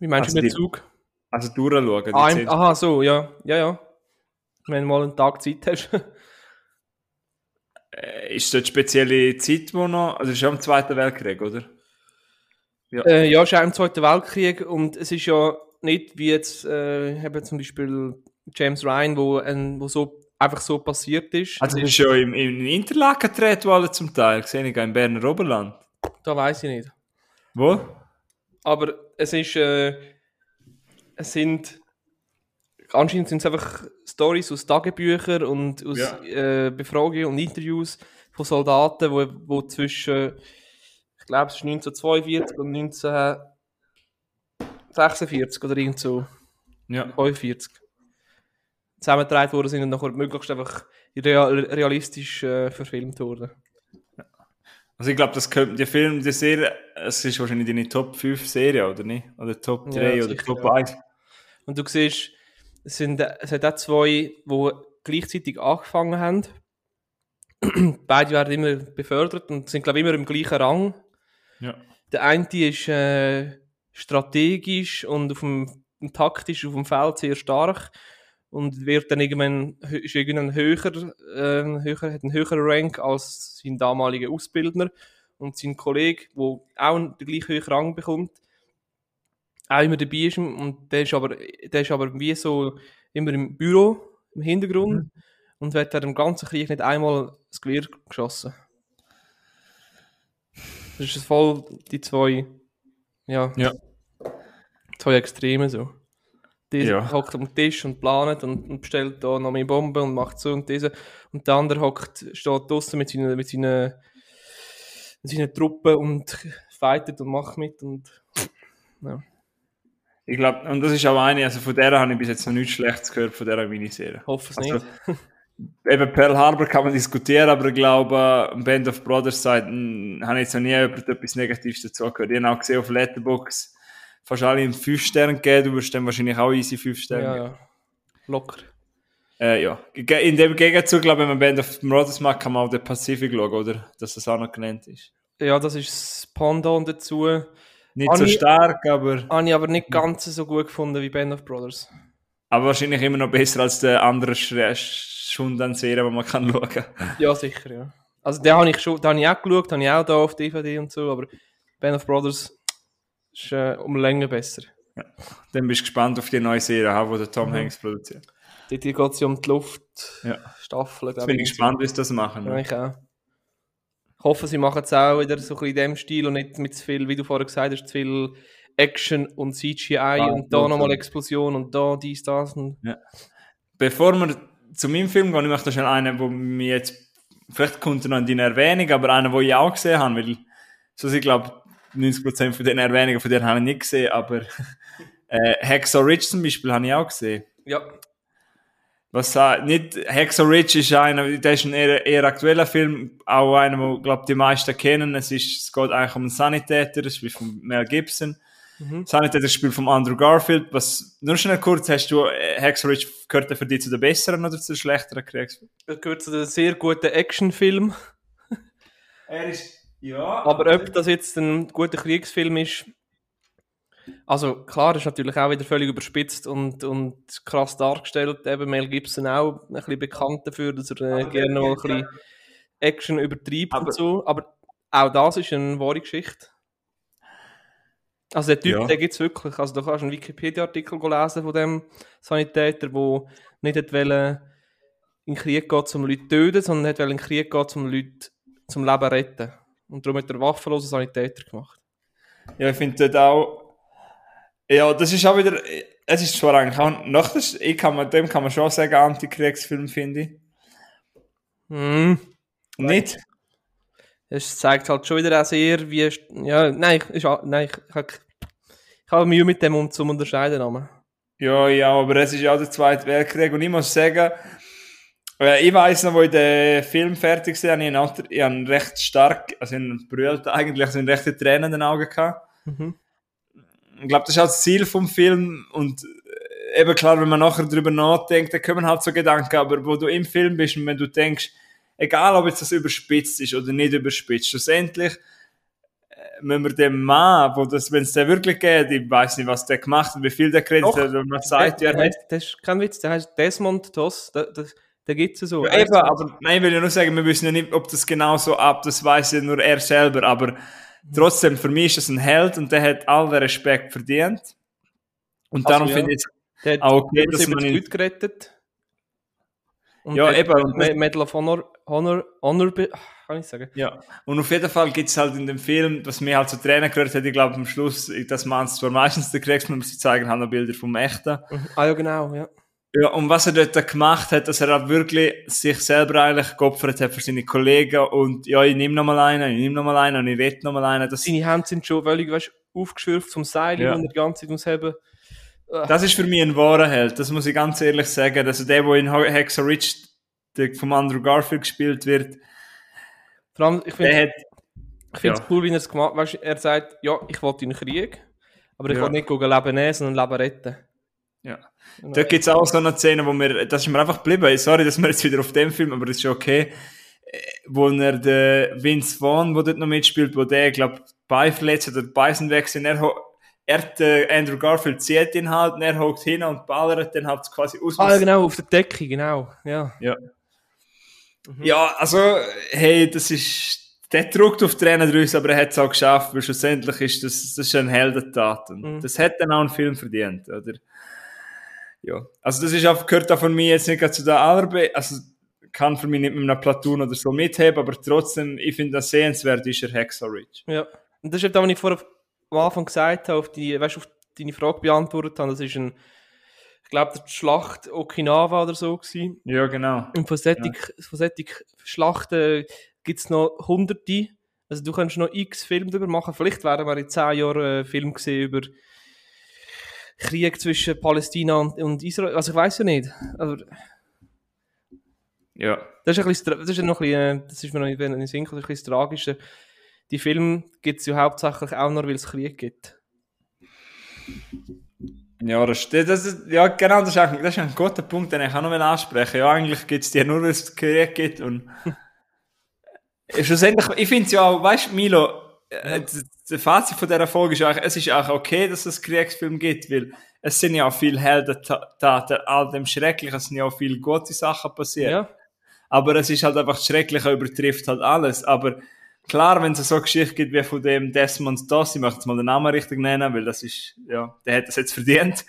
Wie meinst also du mit Zug? Also durchschauen. Ah, im, aha, so, ja. Ja, ja. Wenn du mal einen Tag Zeit hast. *laughs* äh, ist das spezielle Zeit, wo noch, also ist ja im Zweiten Weltkrieg, oder? Ja, äh, ja ist auch im Zweiten Weltkrieg und es ist ja nicht wie jetzt äh, eben zum Beispiel James Ryan, wo, ein, wo so einfach so passiert ist. Also ist ja im, im Interlaken gedreht worden zum Teil, sehe ich im Berner Oberland. Da weiß ich nicht. Wo? Aber es ist, äh, es sind, anscheinend sind es einfach Stories aus Tagebüchern und aus ja. äh, Befragungen und Interviews von Soldaten, wo, wo zwischen, ich glaube es ist 1942 und 1946 oder irgend so. Ja. 45 zusammengetragen worden sind und nachher möglichst einfach realistisch äh, verfilmt wurden. Also ich glaube, das könnte die Film, die Serie, es ist wahrscheinlich deine Top 5 Serie, oder nicht? Oder Top 3 ja, oder Top ja. 1. Und du siehst, sind, es hat auch zwei, die gleichzeitig angefangen haben. *clears throat* Beide werden immer befördert und sind, glaube ich, immer im gleichen Rang. Ja. Der eine ist äh, strategisch und auf dem, taktisch auf dem Feld sehr stark und wird dann irgendwann ist irgendwann höher, äh, höher, hat einen höheren Rank als sein damaliger Ausbildner und sein Kollege, der auch den gleichen Rang bekommt, auch immer dabei ist und der ist aber, der ist aber wie so immer im Büro, im Hintergrund und wird dann im ganzen Krieg nicht einmal das Gewehr geschossen. Das ist voll die zwei, ja, Ja. zwei Extreme so. Der Ja. hockt am Tisch und planet und, und bestellt da noch mehr Bomben und macht so und diese. Und der andere hockt, steht draußen mit seinen, mit seinen, mit seinen Truppen und fightet und macht mit und ja. Ich glaube, und das ist auch eine, also von der habe ich bis jetzt noch nichts Schlechtes gehört, von dieser Miniserie. hoffe es Also, nicht. *laughs* Eben Pearl Harbor kann man diskutieren, aber ich glaube, Band of Brothers Seiten habe ich jetzt noch nie jemand etwas Negatives dazu gehört. Ich habe auch gesehen auf Letterboxd, fast alle in 5 Sterne gegeben, du wirst dann wahrscheinlich auch easy 5 Sterne Ja, ja. Locker. Äh, ja. In dem Gegenzug, glaube ich, wenn man Band of Brothers macht, kann man auch den Pacific schauen, oder? Dass das auch noch genannt ist. Ja, das ist das Pendant dazu. Nicht so Habe ich- stark, aber, Habe ich aber nicht ganz so gut gefunden wie Band of Brothers. aber wahrscheinlich immer noch besser als der andere Schund an Serien, die man kann schauen kann. Ja, sicher, ja. Also den habe ich schon, den habe ich auch geschaut, habe ich auch da auf DVD und so, aber Band of Brothers ist äh, um Länge besser. Dann bist du gespannt auf die neue Serie, die der Tom Mhm. Hanks produziert. Dort geht es ja um die Luftstaffel, Ja. Jetzt bin ich gespannt, wie sie das machen. Ja, ich auch. Ich hoffe, sie machen es auch wieder so ein bisschen in dem Stil und nicht mit zu viel, wie du vorher gesagt hast, zu viel Action und CGI und da ja, nochmal. Explosion und da dies, das. Und Bevor wir zu meinem Film gehen, ich möchte schnell einen, wo mir jetzt, vielleicht kommt er noch in deine Erwähnung, aber einen, den ich auch gesehen habe, weil, so ich glaube, 90% von den Erwähnungen von denen habe ich nicht gesehen, aber *laughs* äh, Hacksaw Ridge zum Beispiel habe ich auch gesehen. ja, Was nicht, Hacksaw Ridge ist einer, der ist ein eher, eher aktueller Film, auch einer, wo, glaube die meisten kennen. Es ist, es geht eigentlich um einen Sanitäter, das ist von Mel Gibson. Mhm. Sanitäter spielt von Andrew Garfield. Was, nur schnell kurz, hast du, äh, Hacksaw Ridge, gehört für dich zu den besseren oder zu den schlechteren Kriegsfilmen? das gehört zu einem sehr guten Actionfilm. Er ist, ja. Aber ob das jetzt ein guter Kriegsfilm ist, also klar, ist natürlich auch wieder völlig überspitzt und, und krass dargestellt. Eben Mel Gibson auch ein bisschen bekannt dafür, dass er äh, gerne mal ein bisschen Action übertreibt Aber- und so. Aber auch das ist eine wahre Geschichte. Also der Typ, Ja. den gibt es wirklich. Also da kannst du einen Wikipedia-Artikel lesen von dem Sanitäter, der nicht wollen, in den Krieg gehen, um Leute zu töten, sondern hat wollen in den Krieg gehen, um Leute zum Leben zu retten. Und darum hat er waffenlosen Sanitäter gemacht. Ja, ich finde dort auch, ja, das ist auch wieder, es ist zwar eigentlich auch, noch das, ich kann man, dem kann man schon sagen, Antikriegsfilm, finde ich. Mhm. Nicht? Es zeigt halt schon wieder auch sehr, wie. Ja, nein, ich, nein, ich, ich, hab- ich habe Mühe mit dem, um zu unterscheiden. Aber. Ja, ja, aber es ist ja auch der Zweite Weltkrieg und ich muss sagen, äh, ich weiss noch, wo ich den Film fertig war, ich einen, ich einen recht stark, also ich einen brüllt eigentlich, so einen rechten Tränen in den Augen gehabt. Mhm. Ich glaube, das ist auch das Ziel vom Film und äh, eben klar, wenn man nachher drüber nachdenkt, dann kommen halt so Gedanken, aber wo du im Film bist und wenn du denkst, egal ob jetzt das überspitzt ist oder nicht überspitzt, schlussendlich äh, müssen wir dem Mann, wo das, wenn es den wirklich geht, ich weiß nicht, was der gemacht hat, wie viel der Doch. hat, und man sagt, ja, der, er hat das ist kein Witz, der heißt Desmond Toss. Der, der, der gibt es so. Ja, eben, aber nein, ich will ja nur sagen, wir wissen ja nicht, ob das genau so ab, das weiß ja nur er selber, aber trotzdem, für mich ist das ein Held und der hat all den Respekt verdient. Und Also, darum ja. finde ich es auch okay, dass 70 man ihn, Leute gerettet. Und Ja, eben, und Medal of Honor, Honor, Honor, be- kann ich sagen. ja. Und auf jeden Fall gibt es halt in dem Film, was mir halt zu Tränen gehört hat, ich glaube am Schluss, das man es zwar meistens der Kriegsmann, sie zeigen halt noch Bilder vom Echten. Mhm. Ah ja, genau, ja. Ja, und was er dort gemacht hat, dass er halt wirklich sich selber eigentlich geopfert hat für seine Kollegen und ja, ich nehme nochmal einen, ich nehme nochmal einen und ich rette nochmal einen. Das, Seine Hände sind schon völlig weißt, aufgeschürft vom Seil Ja. und die ganze Zeit ums Heben. Das ist für mich ein wahrer Held, das muss ich ganz ehrlich sagen. Also der, der in Ridge der vom Andrew Garfield gespielt wird, Vor allem, ich finde es Ja. cool, wie er es gemacht hat. Er sagt, ja, ich wollte in den Krieg, aber ich Ja. will nicht Leben nehmen, sondern Leben retten. ja. Genau. Da gibt es auch so eine Szene, wo wir, das ist mir einfach geblieben, sorry, dass wir jetzt wieder auf dem Film, aber das ist schon okay, äh, wo er den Vince Vaughn, der dort noch mitspielt, wo der, glaube Bein verletzt oder sind weg sind, er, er der Andrew Garfield zieht ihn halt und er hockt hin und ballert dann halt quasi aus. Ah, genau, auf der Decke, genau. Ja. Ja. Ja, also, hey, das ist, der druckt auf Tränen draus, aber er hat es auch geschafft, weil schlussendlich ist das, das ist eine Heldentat und Mhm. das hat dann auch einen Film verdient, oder? Ja, also das ist auch, gehört auch von mir jetzt nicht zu der allerbe, also kann für mich nicht mit einem Platoon oder so mitheben, aber trotzdem, ich finde das sehenswert, ist er Hacksaw Ridge. Ja. Und das ist eben, was ich vorher am Anfang gesagt habe, auf, die, weißt, auf deine Frage beantwortet habe. Das ist ein, ich glaube, die Schlacht Okinawa oder so gewesen. Ja, genau. Und von solchen, von solchen Schlachten gibt es noch hunderte. Also du kannst noch x Filme darüber machen. Vielleicht werden wir in zehn Jahren einen Film gesehen über Krieg zwischen Palästina und, und Israel. Also ich weiß ja nicht. Also, Ja. das ist, ein bisschen, das ist noch ein bisschen, äh, das ist mir noch nicht in den Sinn gekommen, das ist ein bisschen. Die Filme gibt es ja hauptsächlich auch nur, weil es Krieg gibt. Ja, das, das, ja, genau, das ist, auch, das ist ein guter Punkt, den ich auch noch ansprechen Ja, eigentlich gibt es die nur, weil es Krieg gibt. Und *laughs* schlussendlich, ich finde es ja auch, weißt du, Milo, äh, das- Fazit von dieser Folge ist auch, es ist auch okay, dass es Kriegsfilm gibt, weil es sind ja auch viele Heldentaten, all dem Schrecklichen, es sind ja auch viele gute Sachen passiert. Ja. Aber es ist halt einfach, das Schreckliche übertrifft halt alles. Aber klar, wenn es so eine Geschichte gibt wie von dem Desmond Doss, ich möchte jetzt mal den Namen richtig nennen, weil das ist, ja, der hat das jetzt verdient.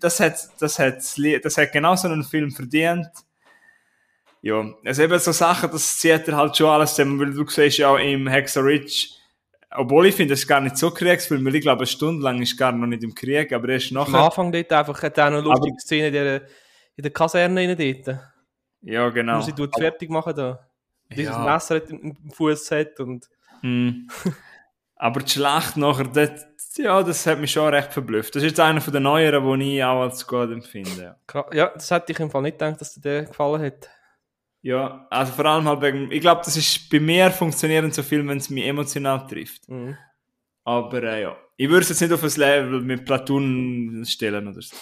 Das hat, das hat, das hat genau so einen Film verdient. Ja, also eben so Sachen, das zieht er halt schon alles zusammen, weil du siehst ja auch im Hexer Ridge, obwohl ich finde, das ist gar nicht so Kriegsfilm, weil ich glaube, eine Stunde lang ist gar noch nicht im Krieg, aber erst Am nachher. Anfang dort einfach hat er auch noch eine lustige Szene in der, in der Kaserne rein dort. Ja, genau. Wo sie tut fertig machen da. Dieses Ja. Messer hat im Fuß hat und Hm. *laughs* Aber die Schlacht nachher, das, ja, das hat mich schon recht verblüfft. Das ist jetzt einer von den neueren, die ich auch als gut empfinde. Ja, das hätte ich im Fall nicht gedacht, dass dir der gefallen hat. Ja, also vor allem halt wegen, ich glaube, das ist bei mir funktionieren so viel, wenn es mich emotional trifft. Mhm. Aber äh, ja, ich würde es jetzt nicht auf ein Level mit Platoon stellen oder so.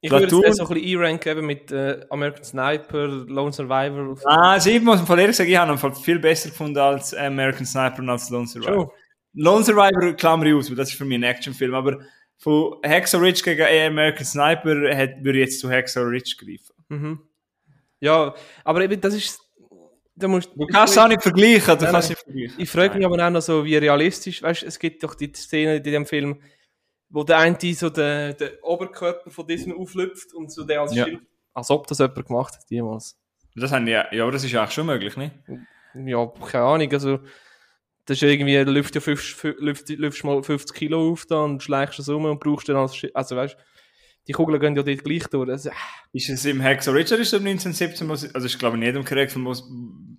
Ich würde Platoon- es so ein bisschen einranken eben mit äh, American Sniper, Lone Survivor. Ah, also ich muss von ehrlich sagen, ich habe ihn viel besser gefunden als American Sniper und als Lone Survivor. Schon. Lone Survivor klammer ich aus, weil das ist für mich ein Actionfilm, aber von Hacksaw Ridge gegen American Sniper hat, würde ich jetzt zu Hacksaw Ridge greifen. Mhm. Ja, aber eben, das ist. Da musst, Du kannst es auch nicht vergleichen, du Nein, kannst nicht vergleichen. Ich frage mich aber auch noch so, wie realistisch, weißt du, es gibt doch die Szene in dem Film, wo der eine so den, den Oberkörper von diesem auflüpft und so der als Ja. Schild, als ob das jemand gemacht hat, jemals. Das haben ja, ja, aber das ist auch schon möglich, nicht? Ja, keine Ahnung, also, das ist irgendwie, du lüftst ja 50, lüft, lüftst mal 50 Kilo auf da und schleichst es um und brauchst dann als Schild, also weißt die Kugeln gehen ja dort gleich durch, also, Ist es im Ridge oder ist es im 1917, wo sie- also ich glaube in jedem Krieg,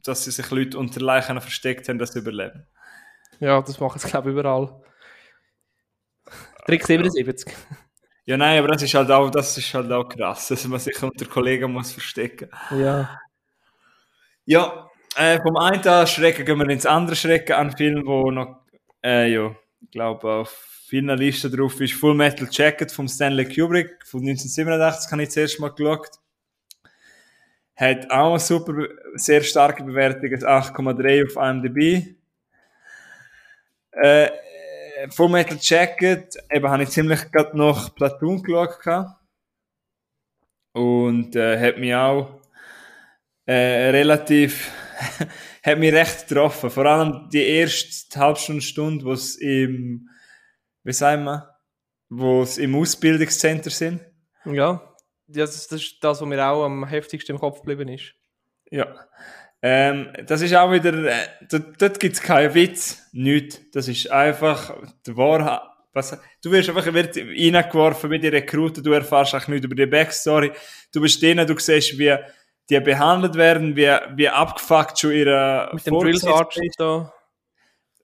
dass sie sich Leute unter Leichen versteckt haben, dass sie überleben. ja, das machen sie, glaube ich, überall. Trick 77. Ja, nein, aber das ist halt auch, das ist halt auch krass, dass man sich unter Kollegen muss verstecken. Ja. Ja, äh, vom einen Schrecken gehen wir ins andere Schrecken an Film, wo noch, äh, ja, ich glaube auf vielen Listen drauf ist Full Metal Jacket von Stanley Kubrick von 1987, habe ich zuerst mal geschaut. Hat auch eine super, sehr starke Bewertung, ein 8,3 auf IMDb. Äh, Full Metal Jacket, eben habe ich ziemlich gerade noch Platoon geschaut. gehabt. Und äh, hat mich auch äh, relativ, *laughs* hat mich recht getroffen. Vor allem die erste Halbstunde, Stunde, wo es im, wie sagen wir, wo im Ausbildungszentrum sind. Ja, das ist, das ist das, was mir auch am heftigsten im Kopf geblieben ist. Ja. Ähm, das ist auch wieder, äh, dort, dort gibt es keinen Witz, nichts. Das ist einfach die Wahrheit. Was, du wirst einfach wird reingeworfen mit den Rekruten, du erfährst auch nichts über die Backstory. Du bist denen, du siehst, wie die behandelt werden, wie, wie abgefuckt schon ihre Mit dem Drill da.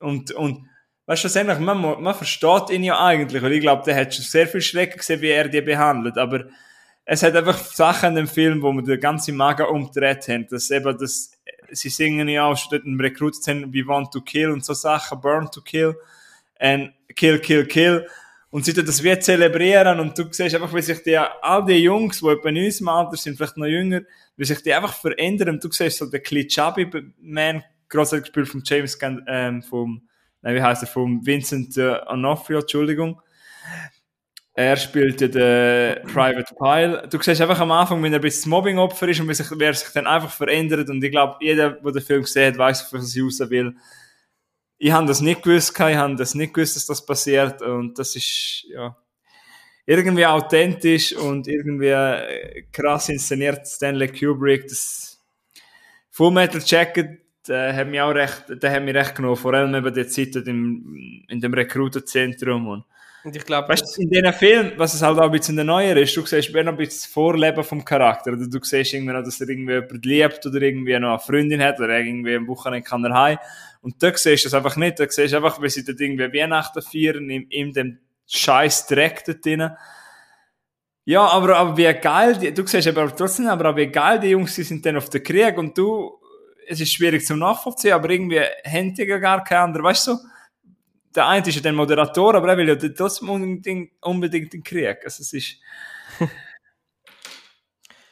Und, und weißt du, schlussendlich, man, man versteht ihn ja eigentlich, weil ich glaube, der hat schon sehr viel Schrecken gesehen, wie er die behandelt, aber es hat einfach Sachen in dem Film, wo man den ganzen Magen umgedreht haben, dass eben das, sie singen ja auch schon dort im Rekrutszentrum, we want to kill und so Sachen, burn to kill, and kill, kill, kill, Und sie das wie zelebrieren und du siehst einfach, wie sich die, all die Jungs, die etwa in unserem Alter sind, vielleicht noch jünger, wie sich die einfach verändern. Und du siehst so den Klitschabby Man, großartig gespielt von James, ähm, vom, nein, wie heißt er, vom Vincent äh, Onofrio, Entschuldigung. Er spielt ja den Private Pile. Du siehst einfach am Anfang, wenn er ein bisschen Mobbing-Opfer ist und wie sich, wie er sich dann einfach verändert. Und ich glaube, jeder, der den Film gesehen hat, weiß, was ich raus will ich habe das nicht gewusst, ich habe das nicht gewusst, dass das passiert und das ist, ja, irgendwie authentisch und irgendwie äh, krass inszeniert Stanley Kubrick. Das Full Metal Jacket äh, hat mich auch recht, der hat mich recht genommen, vor allem eben die Zeit in, in dem Rekrutenzentrum und und ich glaube, weißt, in diesen Filmen, was es halt auch ein bisschen neuer ist, du siehst mehr noch ein bisschen das Vorleben vom Charakter. Oder du siehst irgendwie noch, dass er irgendwie jemand liebt oder irgendwie noch eine Freundin hat oder irgendwie am Wochenende kann er heim. Und da siehst du das einfach nicht. Da siehst du einfach, wie sie dort irgendwie Weihnachten feiern, in, in dem scheiß Dreck dort drin. Ja, aber, aber wie geil, die, du siehst aber trotzdem, aber wie geil die Jungs die sind dann auf den Krieg und du, es ist schwierig zum Nachvollziehen, aber irgendwie haben die gar keine andere, weißt du, der eine ist ja der Moderator, aber er will ja trotzdem unbedingt, unbedingt den Krieg. Also es ist. *laughs*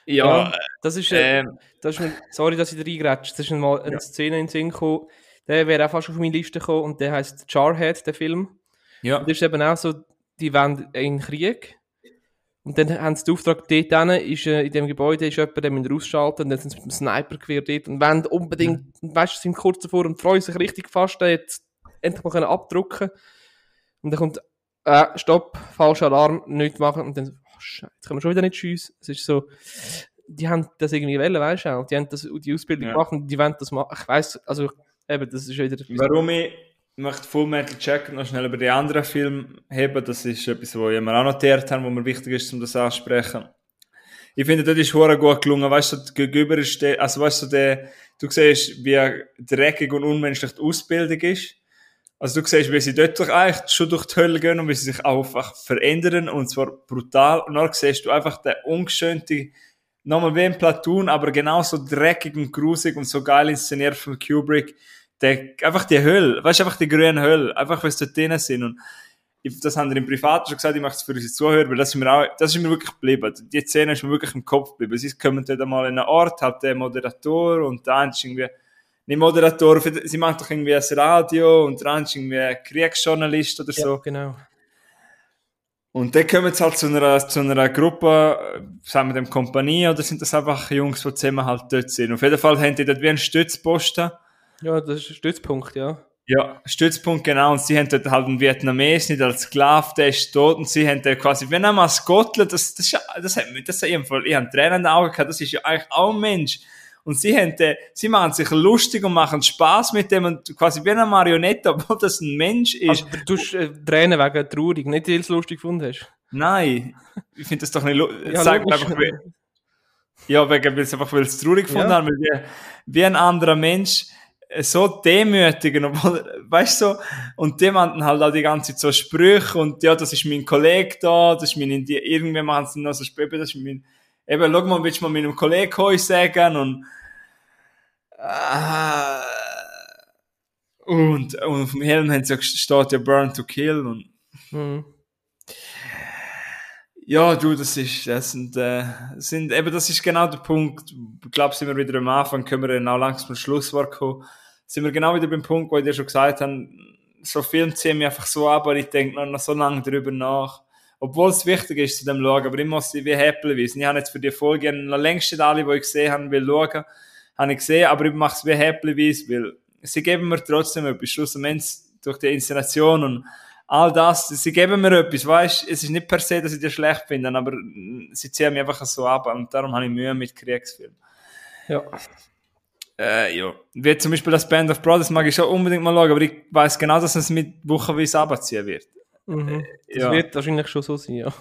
ja, ja, das ist, äh, das ist mir, sorry, dass ich da reingrätsche. Das ist mal eine ja. Szene in den Sinn gekommen, der wäre auch fast auf meine Liste gekommen und der heißt Jarhead, der Film. Ja. Und das ist eben auch so, die wollen in den Krieg. Und dann haben sie den Auftrag, dort hin, ist, äh, in dem Gebäude ist jemand, der müssen ausschalten und dann sind sie mit dem Sniper-Gewehr dort und wollen unbedingt, mhm. weißt du, sind kurz davor und freuen sich richtig fast, jetzt endlich mal können abdrucken Und dann kommt, äh, Stopp, falscher Alarm, nichts machen. Und dann, oh Scheiße, jetzt können wir schon wieder nicht schiessen. Es ist so, die haben das irgendwie wollen, weißt du auch. Die haben das, die Ausbildung ja. gemacht und die wollen das machen. Ich weiss, also, eben, das ist wieder. Warum ich möchte Full Metal Jacket noch schnell über die anderen Filme heben, das ist etwas, was wir auch notiert haben, wo mir wichtig ist, um das anzusprechen. Ich finde, das ist hure gut gelungen, weißt du, gegenüber ist der, also weißt du, der, du siehst, wie dreckig und unmenschlich die Ausbildung ist also du siehst, wie sie dort eigentlich schon durch die Hölle gehen und wie sie sich auch einfach verändern und zwar brutal. Und dann siehst du einfach den ungeschönte, nochmal wie ein Platoon, aber genauso dreckig und grusig und so geil inszeniert von Kubrick. Der, einfach die Hölle, weißt du, einfach die grüne Hölle, einfach weil sie dort drinnen sind. Und ich, das haben wir im Privat schon gesagt, ich mache es für unsere Zuhörer, weil das ist mir auch, das ist mir wirklich geblieben. Die Szene ist mir wirklich im Kopf geblieben. Sie kommen dort einmal in einen Ort, hat der Moderator und da ist irgendwie, nicht Moderator, sie macht doch irgendwie ein Radio und dran ist irgendwie ein Kriegsjournalist oder so. Ja, genau. Und dann kommen sie halt zu einer, zu einer Gruppe, sagen wir dem Kompanie, oder sind das einfach Jungs, die zusammen halt dort sind? Auf jeden Fall haben die dort wie einen Stützposten. Ja, das ist ein Stützpunkt, ja. Ja, Stützpunkt, genau. Und sie haben dort halt einen Vietnames nicht als Sklave, der ist tot. Und sie haben dort quasi, wenn er mal Maskottler, das, das, das, das hat mir, das hat jedenfalls, ich habe Tränen in den Augen gehabt, das ist ja eigentlich auch ein Mensch. Und sie haben, äh, sie machen sich lustig und machen Spaß mit dem und quasi wie eine Marionette, obwohl das ein Mensch ist. Aber du hast äh, Tränen wegen traurig, nicht weil du es lustig gefunden hast. Nein, ich finde das doch nicht lustig. Ja, Sag einfach, ja, wegen, weil es einfach, weil es traurig gefunden ja. haben, weil wie, wie ein anderer Mensch so demütigen, obwohl, weißt du, so, und die machen halt auch die ganze Zeit so Sprüche und ja, das ist mein Kollege da, das ist mein, irgendwie machen sie noch so Sprüche, das ist mein, eben, schau mal, willst du mal meinem Kollegen heute sagen und, äh, und, und auf dem Helm haben sie steht ja Burn to Kill und, mhm. Ja, du, das ist, das sind, äh, sind, eben, das ist genau der Punkt. Ich glaube, sind wir wieder am Anfang, können wir dann auch langsam zum Schlusswort kommen. Sind wir genau wieder beim Punkt, wo ich dir schon gesagt habe, so Film ziehen mich einfach so ab, aber ich denke noch, noch so lange darüber nach obwohl es wichtig ist zu dem schauen, aber ich muss sie wie happy wissen. Ich habe jetzt für die Folge noch längst nicht alle, die ich gesehen habe, will schauen, habe ich gesehen, aber ich mache es wie happy weil sie geben mir trotzdem etwas, schlussendlich durch die Inszenation und all das, sie geben mir etwas, weißt, es ist nicht per se, dass ich die schlecht finde, aber sie ziehen mich einfach so ab und darum habe ich Mühe mit Kriegsfilmen. Ja. Äh, ja. Wie zum Beispiel das Band of Brothers mag ich schon unbedingt mal schauen, aber ich weiß genau, dass es mit wochenweise abziehen wird. Mhm. Das ja. wird wahrscheinlich schon so sein, ja.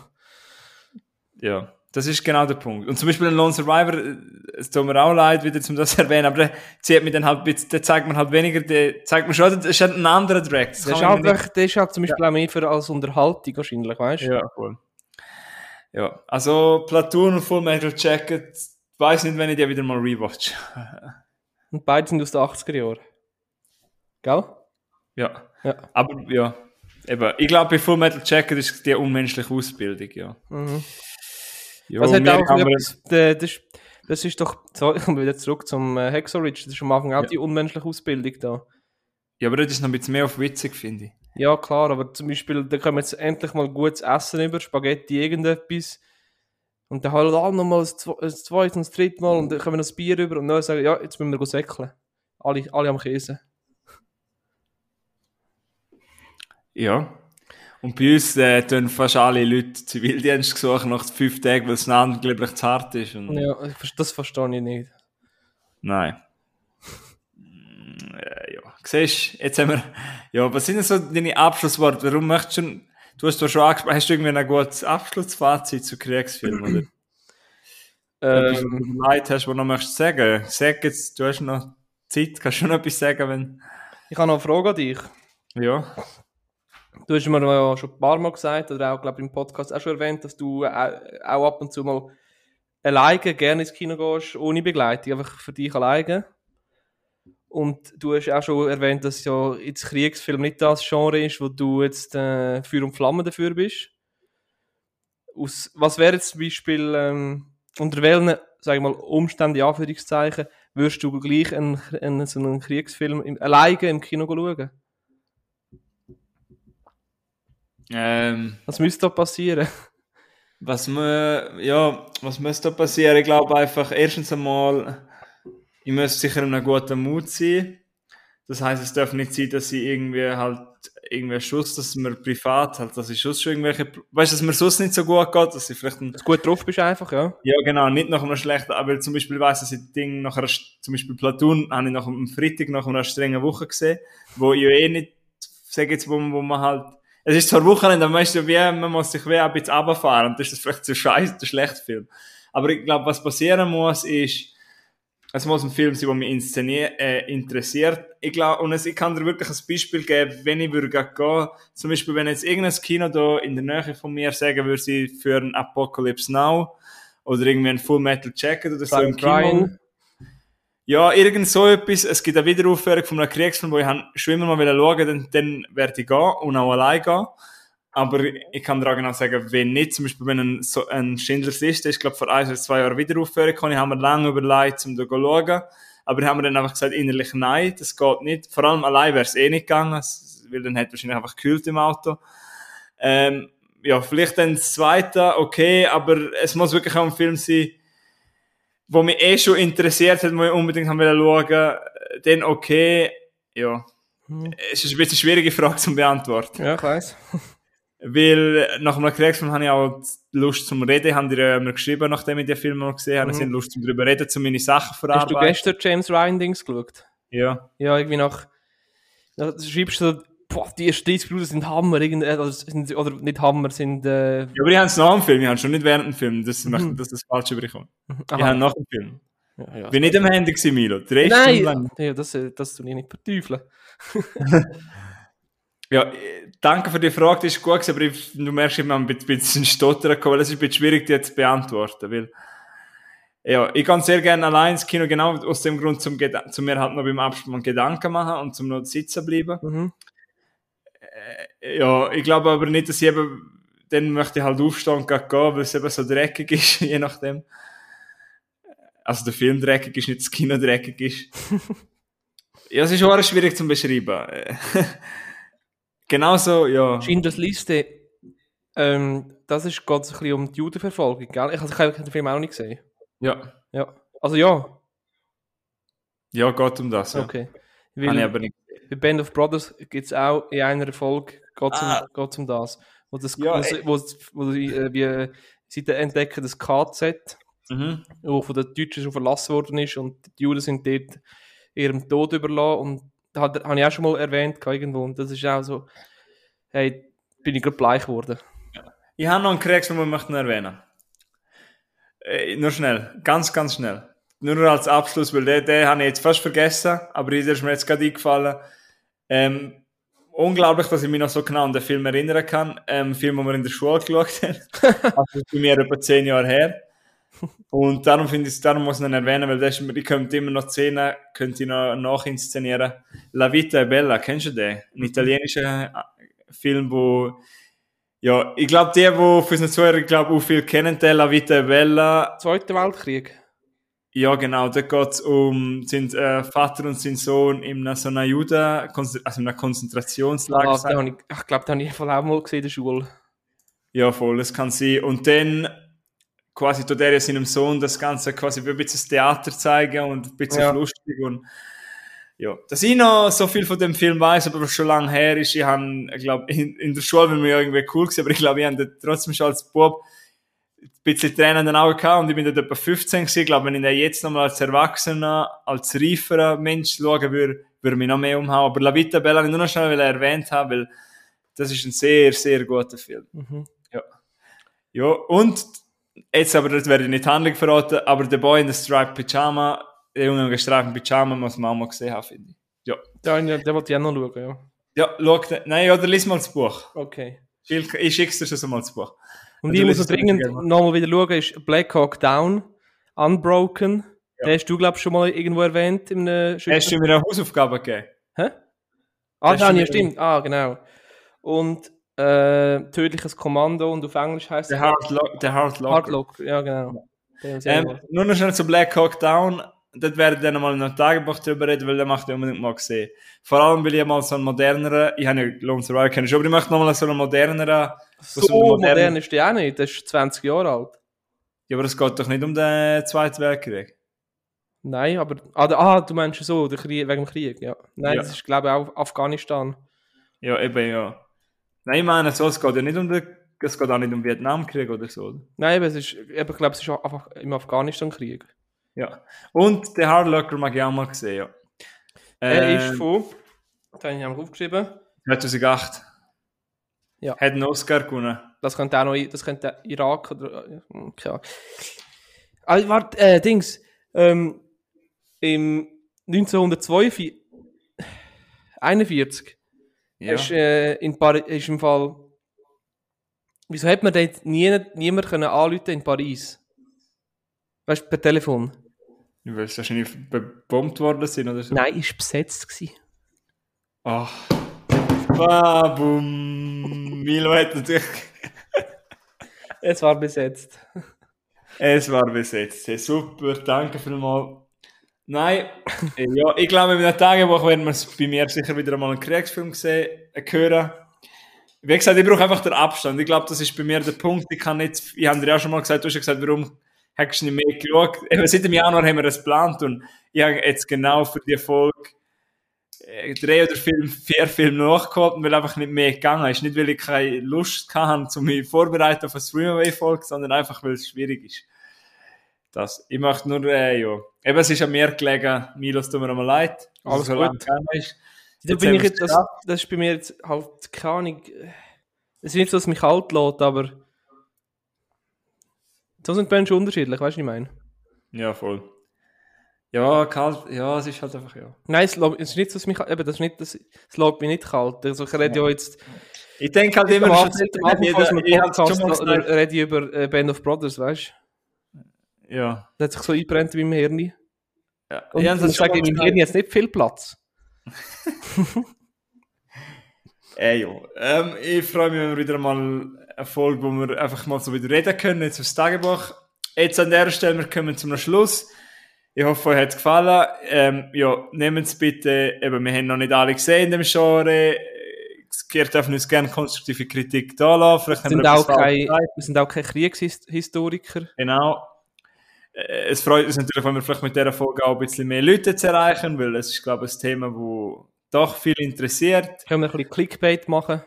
Ja, das ist genau der Punkt. Und zum Beispiel ein Lone Survivor, äh, es tut mir auch leid, wieder zum das *laughs* erwähnen, aber der zieht mir dann halt, der zeigt man halt weniger, der zeigt mir schon, das ist halt ein anderer Track. Das, das ist einfach, der ist halt zum Beispiel ja. auch mehr für als Unterhaltung wahrscheinlich, weißt du? Ja, cool. Ja, also Platoon und Full Metal Jacket, weiß nicht, wenn ich die wieder mal rewatch. *laughs* und beide sind aus den 80er Jahren. Gell? Ja. ja. Aber ja, Eben, ich glaube, bei Full Metal Jacket ist die unmenschliche Ausbildung, ja. Mhm. ja Das, hat wir auch haben etwas, der, das, ist- das ist doch, so, *laughs* ich komme wieder zurück zum äh, Hexorich, das ist am Anfang auch Ja. die unmenschliche Ausbildung da. ja, aber das ist noch ein bisschen mehr auf witzig, finde ich. Ja, klar, aber zum Beispiel, da kommen jetzt endlich mal gutes Essen über, Spaghetti, irgendetwas. Und dann holen alle nochmal das zwe- das zweite und das dritte Mal und dann kommen noch das Bier über und dann sagen, ja, jetzt müssen wir säckeln. Alle, alle am Käse. Ja. Und bei uns äh, tun fast alle Leute Zivildienst gesucht nach fünf Tagen, weil es angeblich zu hart ist. Und Ja, das verstehe ich nicht. Nein. Mm, äh, ja. Siehst du, jetzt haben wir. Ja, was sind denn so deine Abschlussworte? Warum möchtest du schon. Du hast doch schon angesprochen, hast du irgendwie ein gutes Abschlussfazit zu Kriegsfilmen? Oder *clears throat* Ähm, du Leid hast, was du noch möchtest sagen? Sag jetzt, du hast noch Zeit, kannst du noch etwas sagen, wenn. ich habe noch eine Frage an dich. Ja. Du hast mir ja schon ein paar Mal gesagt, oder auch, glaube ich, im Podcast auch schon erwähnt, dass du auch, auch ab und zu mal alleine gerne ins Kino gehst, ohne Begleitung, einfach für dich alleine. Und du hast auch schon erwähnt, dass ja jetzt Kriegsfilm nicht das Genre ist, wo du jetzt äh, Feuer und Flamme dafür bist. Aus, was wäre jetzt zum Beispiel, ähm, unter welchen, sag ich mal, Umständen, in Anführungszeichen, würdest du gleich einen, einen, so einen Kriegsfilm im, alleine im Kino schauen? Ähm, Was müsste da passieren? Was mü ja, was müsste da passieren? Ich glaube einfach, erstens einmal, ich müsste sicher in einem guten Mut sein. Das heißt, es darf nicht sein, dass ich irgendwie halt irgendwie Schuss, dass mir privat halt, dass ich Schuss schon irgendwelche, weißt du, dass mir sonst nicht so gut geht, dass ich vielleicht ein, Dass du gut drauf bist einfach, ja. ja genau, nicht nach einem schlechten, aber zum Beispiel weiss, dass ich Ding nach einer, zum Beispiel Platoon, habe ich nach einem Freitag nach einer strengen Woche gesehen, wo ich ja eh nicht, sag jetzt, wo, wo man halt, es ist zwar Wochenende, aber man, ist ja wie, man muss sich wie ein bisschen runterfahren und das ist vielleicht so scheiße, der schlechte Film. Aber ich glaube, was passieren muss, ist, es muss ein Film sein, der mich inszeniert, äh, interessiert. Ich glaube, und ich kann dir wirklich ein Beispiel geben, wenn ich würde gehen, zum Beispiel, wenn jetzt irgendein Kino da in der Nähe von mir sagen würde, sie für ein Apocalypse Now oder irgendwie ein Full Metal Jacket oder so im Kino. Brian. Ja, irgend so etwas. Es gibt eine Wiederaufführung von einem Kriegsfilm, wo ich schon immer mal schauen wollte, dann, dann werde ich gehen und auch allein gehen. Aber ich kann dir auch genau sagen, wenn nicht, zum Beispiel wenn ein, so ein Schindlers Liste ist, glaube vor ein oder zwei Jahren Wiederaufführung gekommen, ich habe mir lange überlegt, um da zu schauen. Aber haben wir dann einfach gesagt, innerlich nein, das geht nicht. Vor allem allein wäre es eh nicht gegangen, weil dann hätte wahrscheinlich einfach gekühlt im Auto. Ähm, ja, vielleicht dann das zweite, okay, aber es muss wirklich auch ein Film sein, wo mich eh schon interessiert hat, wo ich unbedingt haben schauen, dann okay, ja. Hm. Es ist ein bisschen eine schwierige Frage zu beantworten. Ja, ich weiss. Weil nach einem Kriegsfilm habe ich auch Lust zum Reden, haben die ja mir geschrieben, nachdem ich den Film mal gesehen habe, Mhm. ich habe Lust zum drüber reden, zu meine Sachen Hast du verarbeiten. gestern James Ryan Dings geschaut? Ja. Ja, irgendwie nach. Du schreibst du so, boah, die ersten 30 Minuten sind Hammer, irgend, äh, also sind, oder nicht Hammer, sind. Äh, ja, aber ich habe es nach dem Film, ich habe es schon nicht während dem Film, das Mhm. möchte, dass das falsch überkommt. Ich aha. habe nach dem Film. ja, ja. Ich bin nicht am Handy gewesen, Milo. Drei Stunden Nein! lang. Ja, das, äh, das tue ich nicht verteufeln. *laughs* Ja, äh, danke für die Frage, die ist gut aber ich, du merkst, ich bin ein bisschen- stottern gekommen, weil es ist ein bisschen schwierig, die jetzt zu beantworten, weil, ja, ich kann sehr gerne allein ins Kino, genau aus dem Grund, zum, zum mir halt noch beim Abspann Gedanken machen und zum noch sitzen bleiben. Mhm. Ja, ich glaube aber nicht, dass ich eben, dann möchte ich halt aufstehen und gehen, weil es eben so dreckig ist, *laughs* je nachdem. Also der Film dreckig ist, nicht das Kino dreckig ist. *laughs* ja, es ist auch schwierig zu beschreiben. *laughs* Genauso, ja. Schindlers Liste, ähm, das ist geht so ein bisschen um die Judenverfolgung, gell? Ich, also, ich habe den Film auch nicht gesehen. Ja, Ja. Also ja, ja, geht um das. Ja. okay. Habe ich Weil, aber nicht. bei Band of Brothers gibt es auch in einer Folge, geht es Ah. um, um das. Wo, das, Ja, wo, sie- wo, wo sie, äh, wie, sie da entdecken das KZ, Mhm. wo von den Deutschen schon verlassen worden ist und die Juden sind dort ihrem Tod überlassen und habe ich auch schon mal erwähnt irgendwo und das ist auch so, hey, bin ich gerade bleich geworden. Ich habe noch einen Kriegsfilm, den ich erwähnen äh, Nur schnell, ganz, ganz schnell. Nur als Abschluss, weil den, den habe ich jetzt fast vergessen, aber der ist mir jetzt gerade eingefallen. Ähm, unglaublich, dass ich mich noch so genau an den Film erinnern kann. Ähm, Film, den wir in der Schule geschaut haben. also *laughs* das ist bei mir etwa zehn Jahre her. Und darum finde ich, darum muss ich ihn erwähnen, weil das ist, ich könnte immer noch Szenen, könnte ich noch nachinszenieren. La Vita è Bella, kennst du den? Ein italienischer Film, wo ja, ich glaube, die, die von unseren Zuhörern, glaube auch viel kennen, Della Vita Bella. Zweiter Weltkrieg. Ja, genau, da geht es um sind, äh, Vater und sein Sohn in einer, so einer Juda, also in einer Konzentrationslager. Ah, ich ich glaube, da habe ich auch mal gesehen in der Schule. Ja, voll, das kann sein. Und dann quasi tut er ja seinem Sohn das Ganze quasi wie ein bisschen Theater zeigen und ein bisschen Ja. lustig und ja, dass ich noch so viel von dem Film weiß, aber schon lange her ist, ich habe, glaube, in, in der Schule waren wir ja irgendwie cool gewesen, aber ich glaube, ich habe trotzdem schon als Bub ein bisschen Tränen in den Augen gehabt und ich bin dort etwa 15 gewesen. Ich glaube, wenn ich den jetzt nochmal als Erwachsener, als reiferer Mensch schauen würde, würde mich noch mehr umhauen. Aber La Vita Bella ich nur noch schnell erwähnt haben, weil das ist ein sehr, sehr guter Film. Mhm. Ja, und jetzt aber, das werde ich nicht Handlung verraten, aber The Boy in the Striped Pyjama, der Junge im gestreiften Pyjama, muss man auch mal gesehen haben, finde ich. Ja. Da, den wollte ich auch noch schauen, ja. Ja, schau, den- nein, oder lies mal das Buch. Okay. Ich, ich schick's dir schon mal das Buch. Und ich muss dringend nochmal wieder schauen, ist Black Hawk Down, Unbroken. Den hast du, glaube ich, schon mal irgendwo erwähnt im Hast du mir eine Hausaufgabe gegeben? Hä? Ah, dann, ja, stimmt. Ah, genau. Und äh, Tödliches Kommando und auf Englisch heißt es der Hard Locker. Hardlock. Ja, genau. Sehr Ähm, nur noch schnell zu Black Hawk Down. Dort werde ich dann mal in einem Tagebuch drüber reden, weil der macht ich unbedingt mal gesehen. Vor allem, weil ich mal so einen moderneren, ich habe ja Lone Survivor kennen, aber ich möchte nochmal so einen moderneren, so so modern modernen- ist der auch nicht. Der ist 20 Jahre alt. ja, aber es geht doch nicht um den Zweiten Weltkrieg. Nein, aber. Ah, der- ah du meinst so, der Krieg, wegen dem Krieg, ja. Nein, Ja. das ist, glaube ich, auch Afghanistan. Ja, eben, ja. Nein, ich meine, so, es geht ja nicht um den, es geht auch nicht um den Vietnamkrieg oder so. oder? Nein, aber es ist, eben, ich glaube, es ist auch einfach im Afghanistan-Krieg. Ja. Und den Hard Locker mag ich auch mal gesehen, ja. Er Ähm, ist von. Da habe ich einfach aufgeschrieben. 2008. Ja. Hat einen Oscar gewonnen. Das könnte auch noch, das könnte Irak oder, äh, keine Ahnung. Also, warte, äh, Dings, ähm, im 1942, 41, Ja. ist, äh, in Paris, ist im Fall, wieso hat man dort nie, niemand können anrufen in Paris? Weißt du, per Telefon? Weil es wahrscheinlich gebombt worden sind oder so. Nein, ist besetzt gewesen. Ach. Babum. Milo hat natürlich. Es war besetzt. Es war besetzt. Hey, super, danke vielmals. Nein, ja, ich glaube, in der Tagebuch werden wir bei mir sicher wieder einmal einen Kriegsfilm sehen, äh, hören. Wie gesagt, ich brauche einfach den Abstand. Ich glaube, das ist bei mir der Punkt. Ich kann nicht, ich habe dir auch schon mal gesagt, du hast ja gesagt, warum hast du nicht mehr geschaut? Eben, seit dem Januar haben wir das geplant und ich habe jetzt genau für die Folge äh, drei oder vier, vier Filme nachgeholt, weil einfach nicht mehr gegangen ist. Nicht, weil ich keine Lust hatte, um mich vorbereiten auf eine Streamaway-Folge, sondern einfach, weil es schwierig ist. Das. Ich möchte nur, äh, ja. Eben, es ist an mir gelegen, Milos, tut mir mal leid. Alles es so gut. ist. Da bin ich jetzt, das, das ist bei mir jetzt halt, keine Ahnung, es ist nicht so, dass es mich kalt lässt, aber so sind die Menschen unterschiedlich, weißt du, was ich meine? Ja, voll. Ja, kalt, ja, es ist halt einfach, ja. Nein, es, lässt- es ist nicht so, dass mich, eben, das ist nicht, das, es lässt mich nicht kalt. Also ich rede ja jetzt, Ich denke halt immer, ich schon mal oder gesagt. rede ich über äh, Band of Brothers, weißt du? Ja. Das hat sich so eingebrennt in meinem Hirn. ja. Und ich ich meinem gesagt. Hirn jetzt nicht viel Platz. *laughs* Äh, ja. Ähm, ich freue mich, wenn wir wieder mal eine Folge, wo wir einfach mal so wieder reden können, jetzt aufs Tagebuch. Jetzt an der Stelle, wir kommen zum Schluss. Ich hoffe, euch hat es gefallen. Ähm, ja, nehmt es bitte, eben, wir haben noch nicht alle gesehen in dem Genre. Ihr dürft uns gerne konstruktive Kritik da lassen. Vielleicht Wir sind, wir auch kein, wir sind auch kein Kriegshistoriker. Genau. Äh, Es freut uns natürlich, wenn wir vielleicht mit dieser Folge auch ein bisschen mehr Leute zu erreichen, weil es ist, glaube ich, ein Thema, das doch viel interessiert. Können wir ein bisschen Clickbait machen?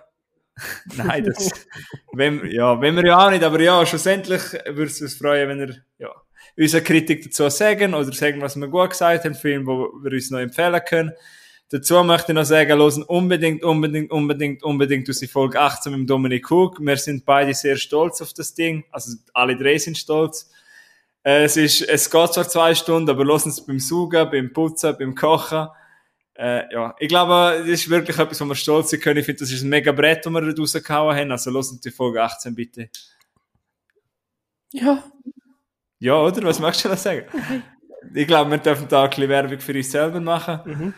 *laughs* Nein, das, *laughs* wenn, ja, wenn wir ja auch nicht, aber ja, schlussendlich würde es uns freuen, wenn ihr, ja, unsere Kritik dazu sagen oder sagen, was wir gut gesagt haben, Film, wo wir uns noch empfehlen können. Dazu möchte ich noch sagen, hören unbedingt, unbedingt, unbedingt, unbedingt unsere Folge 18 mit Dominik Hug. Wir sind beide sehr stolz auf das Ding. Also, alle drei sind stolz. Äh, Es ist, es geht zwar zwei Stunden, aber hören es beim Saugen, beim Putzen, beim Kochen. Äh, ja, ich glaube, das ist wirklich etwas, wo wir stolz sein können. Ich finde, das ist ein mega Brett, das wir da rausgehauen haben. Also, hören die Folge 18 bitte. Ja. Ja, oder? Was möchtest du noch sagen? *laughs* Ich glaube, wir dürfen da ein bisschen Werbung für uns selber machen. Mhm.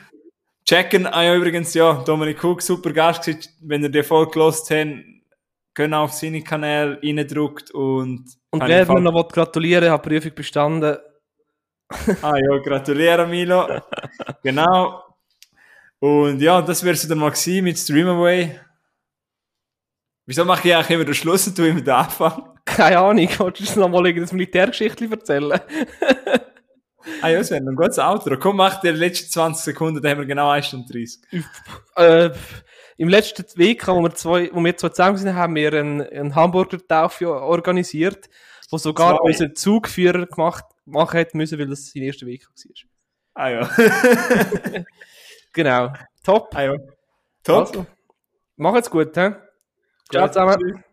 checken, ah ja, übrigens, ja, Dominik Cook, super Gast gewesen. Wenn ihr die Folge gelost habt, könnt auf seine Kanäle reindruckt und... Und habe wer mir noch gratulieren hat Prüfung bestanden. *laughs* Ah ja, gratuliere Milo. genau. Und ja, das wäre es dann mal gewesen mit Streamaway. Wieso mache ich eigentlich immer den Schluss und du immer den Anfang? *laughs* Keine Ahnung, willst du uns noch mal irgendein Militärgeschichtchen erzählen? *laughs* Ah ja, Sven, ein gutes Outro. Komm, mach dir die letzten 20 Sekunden, da haben wir genau 1 Stunde 30. äh, Im letzten Week, wo wir, zwei, wo wir zwei zusammen sind, haben wir einen, einen Hamburger-Taufe organisiert, wo sogar Zwei. unser Zugführer gemacht, machen hätte müssen, weil das sein erster Weg war. Ah ja. *laughs* Genau. Top. ah ja. Top. Also, macht's gut, hä? Ciao zusammen.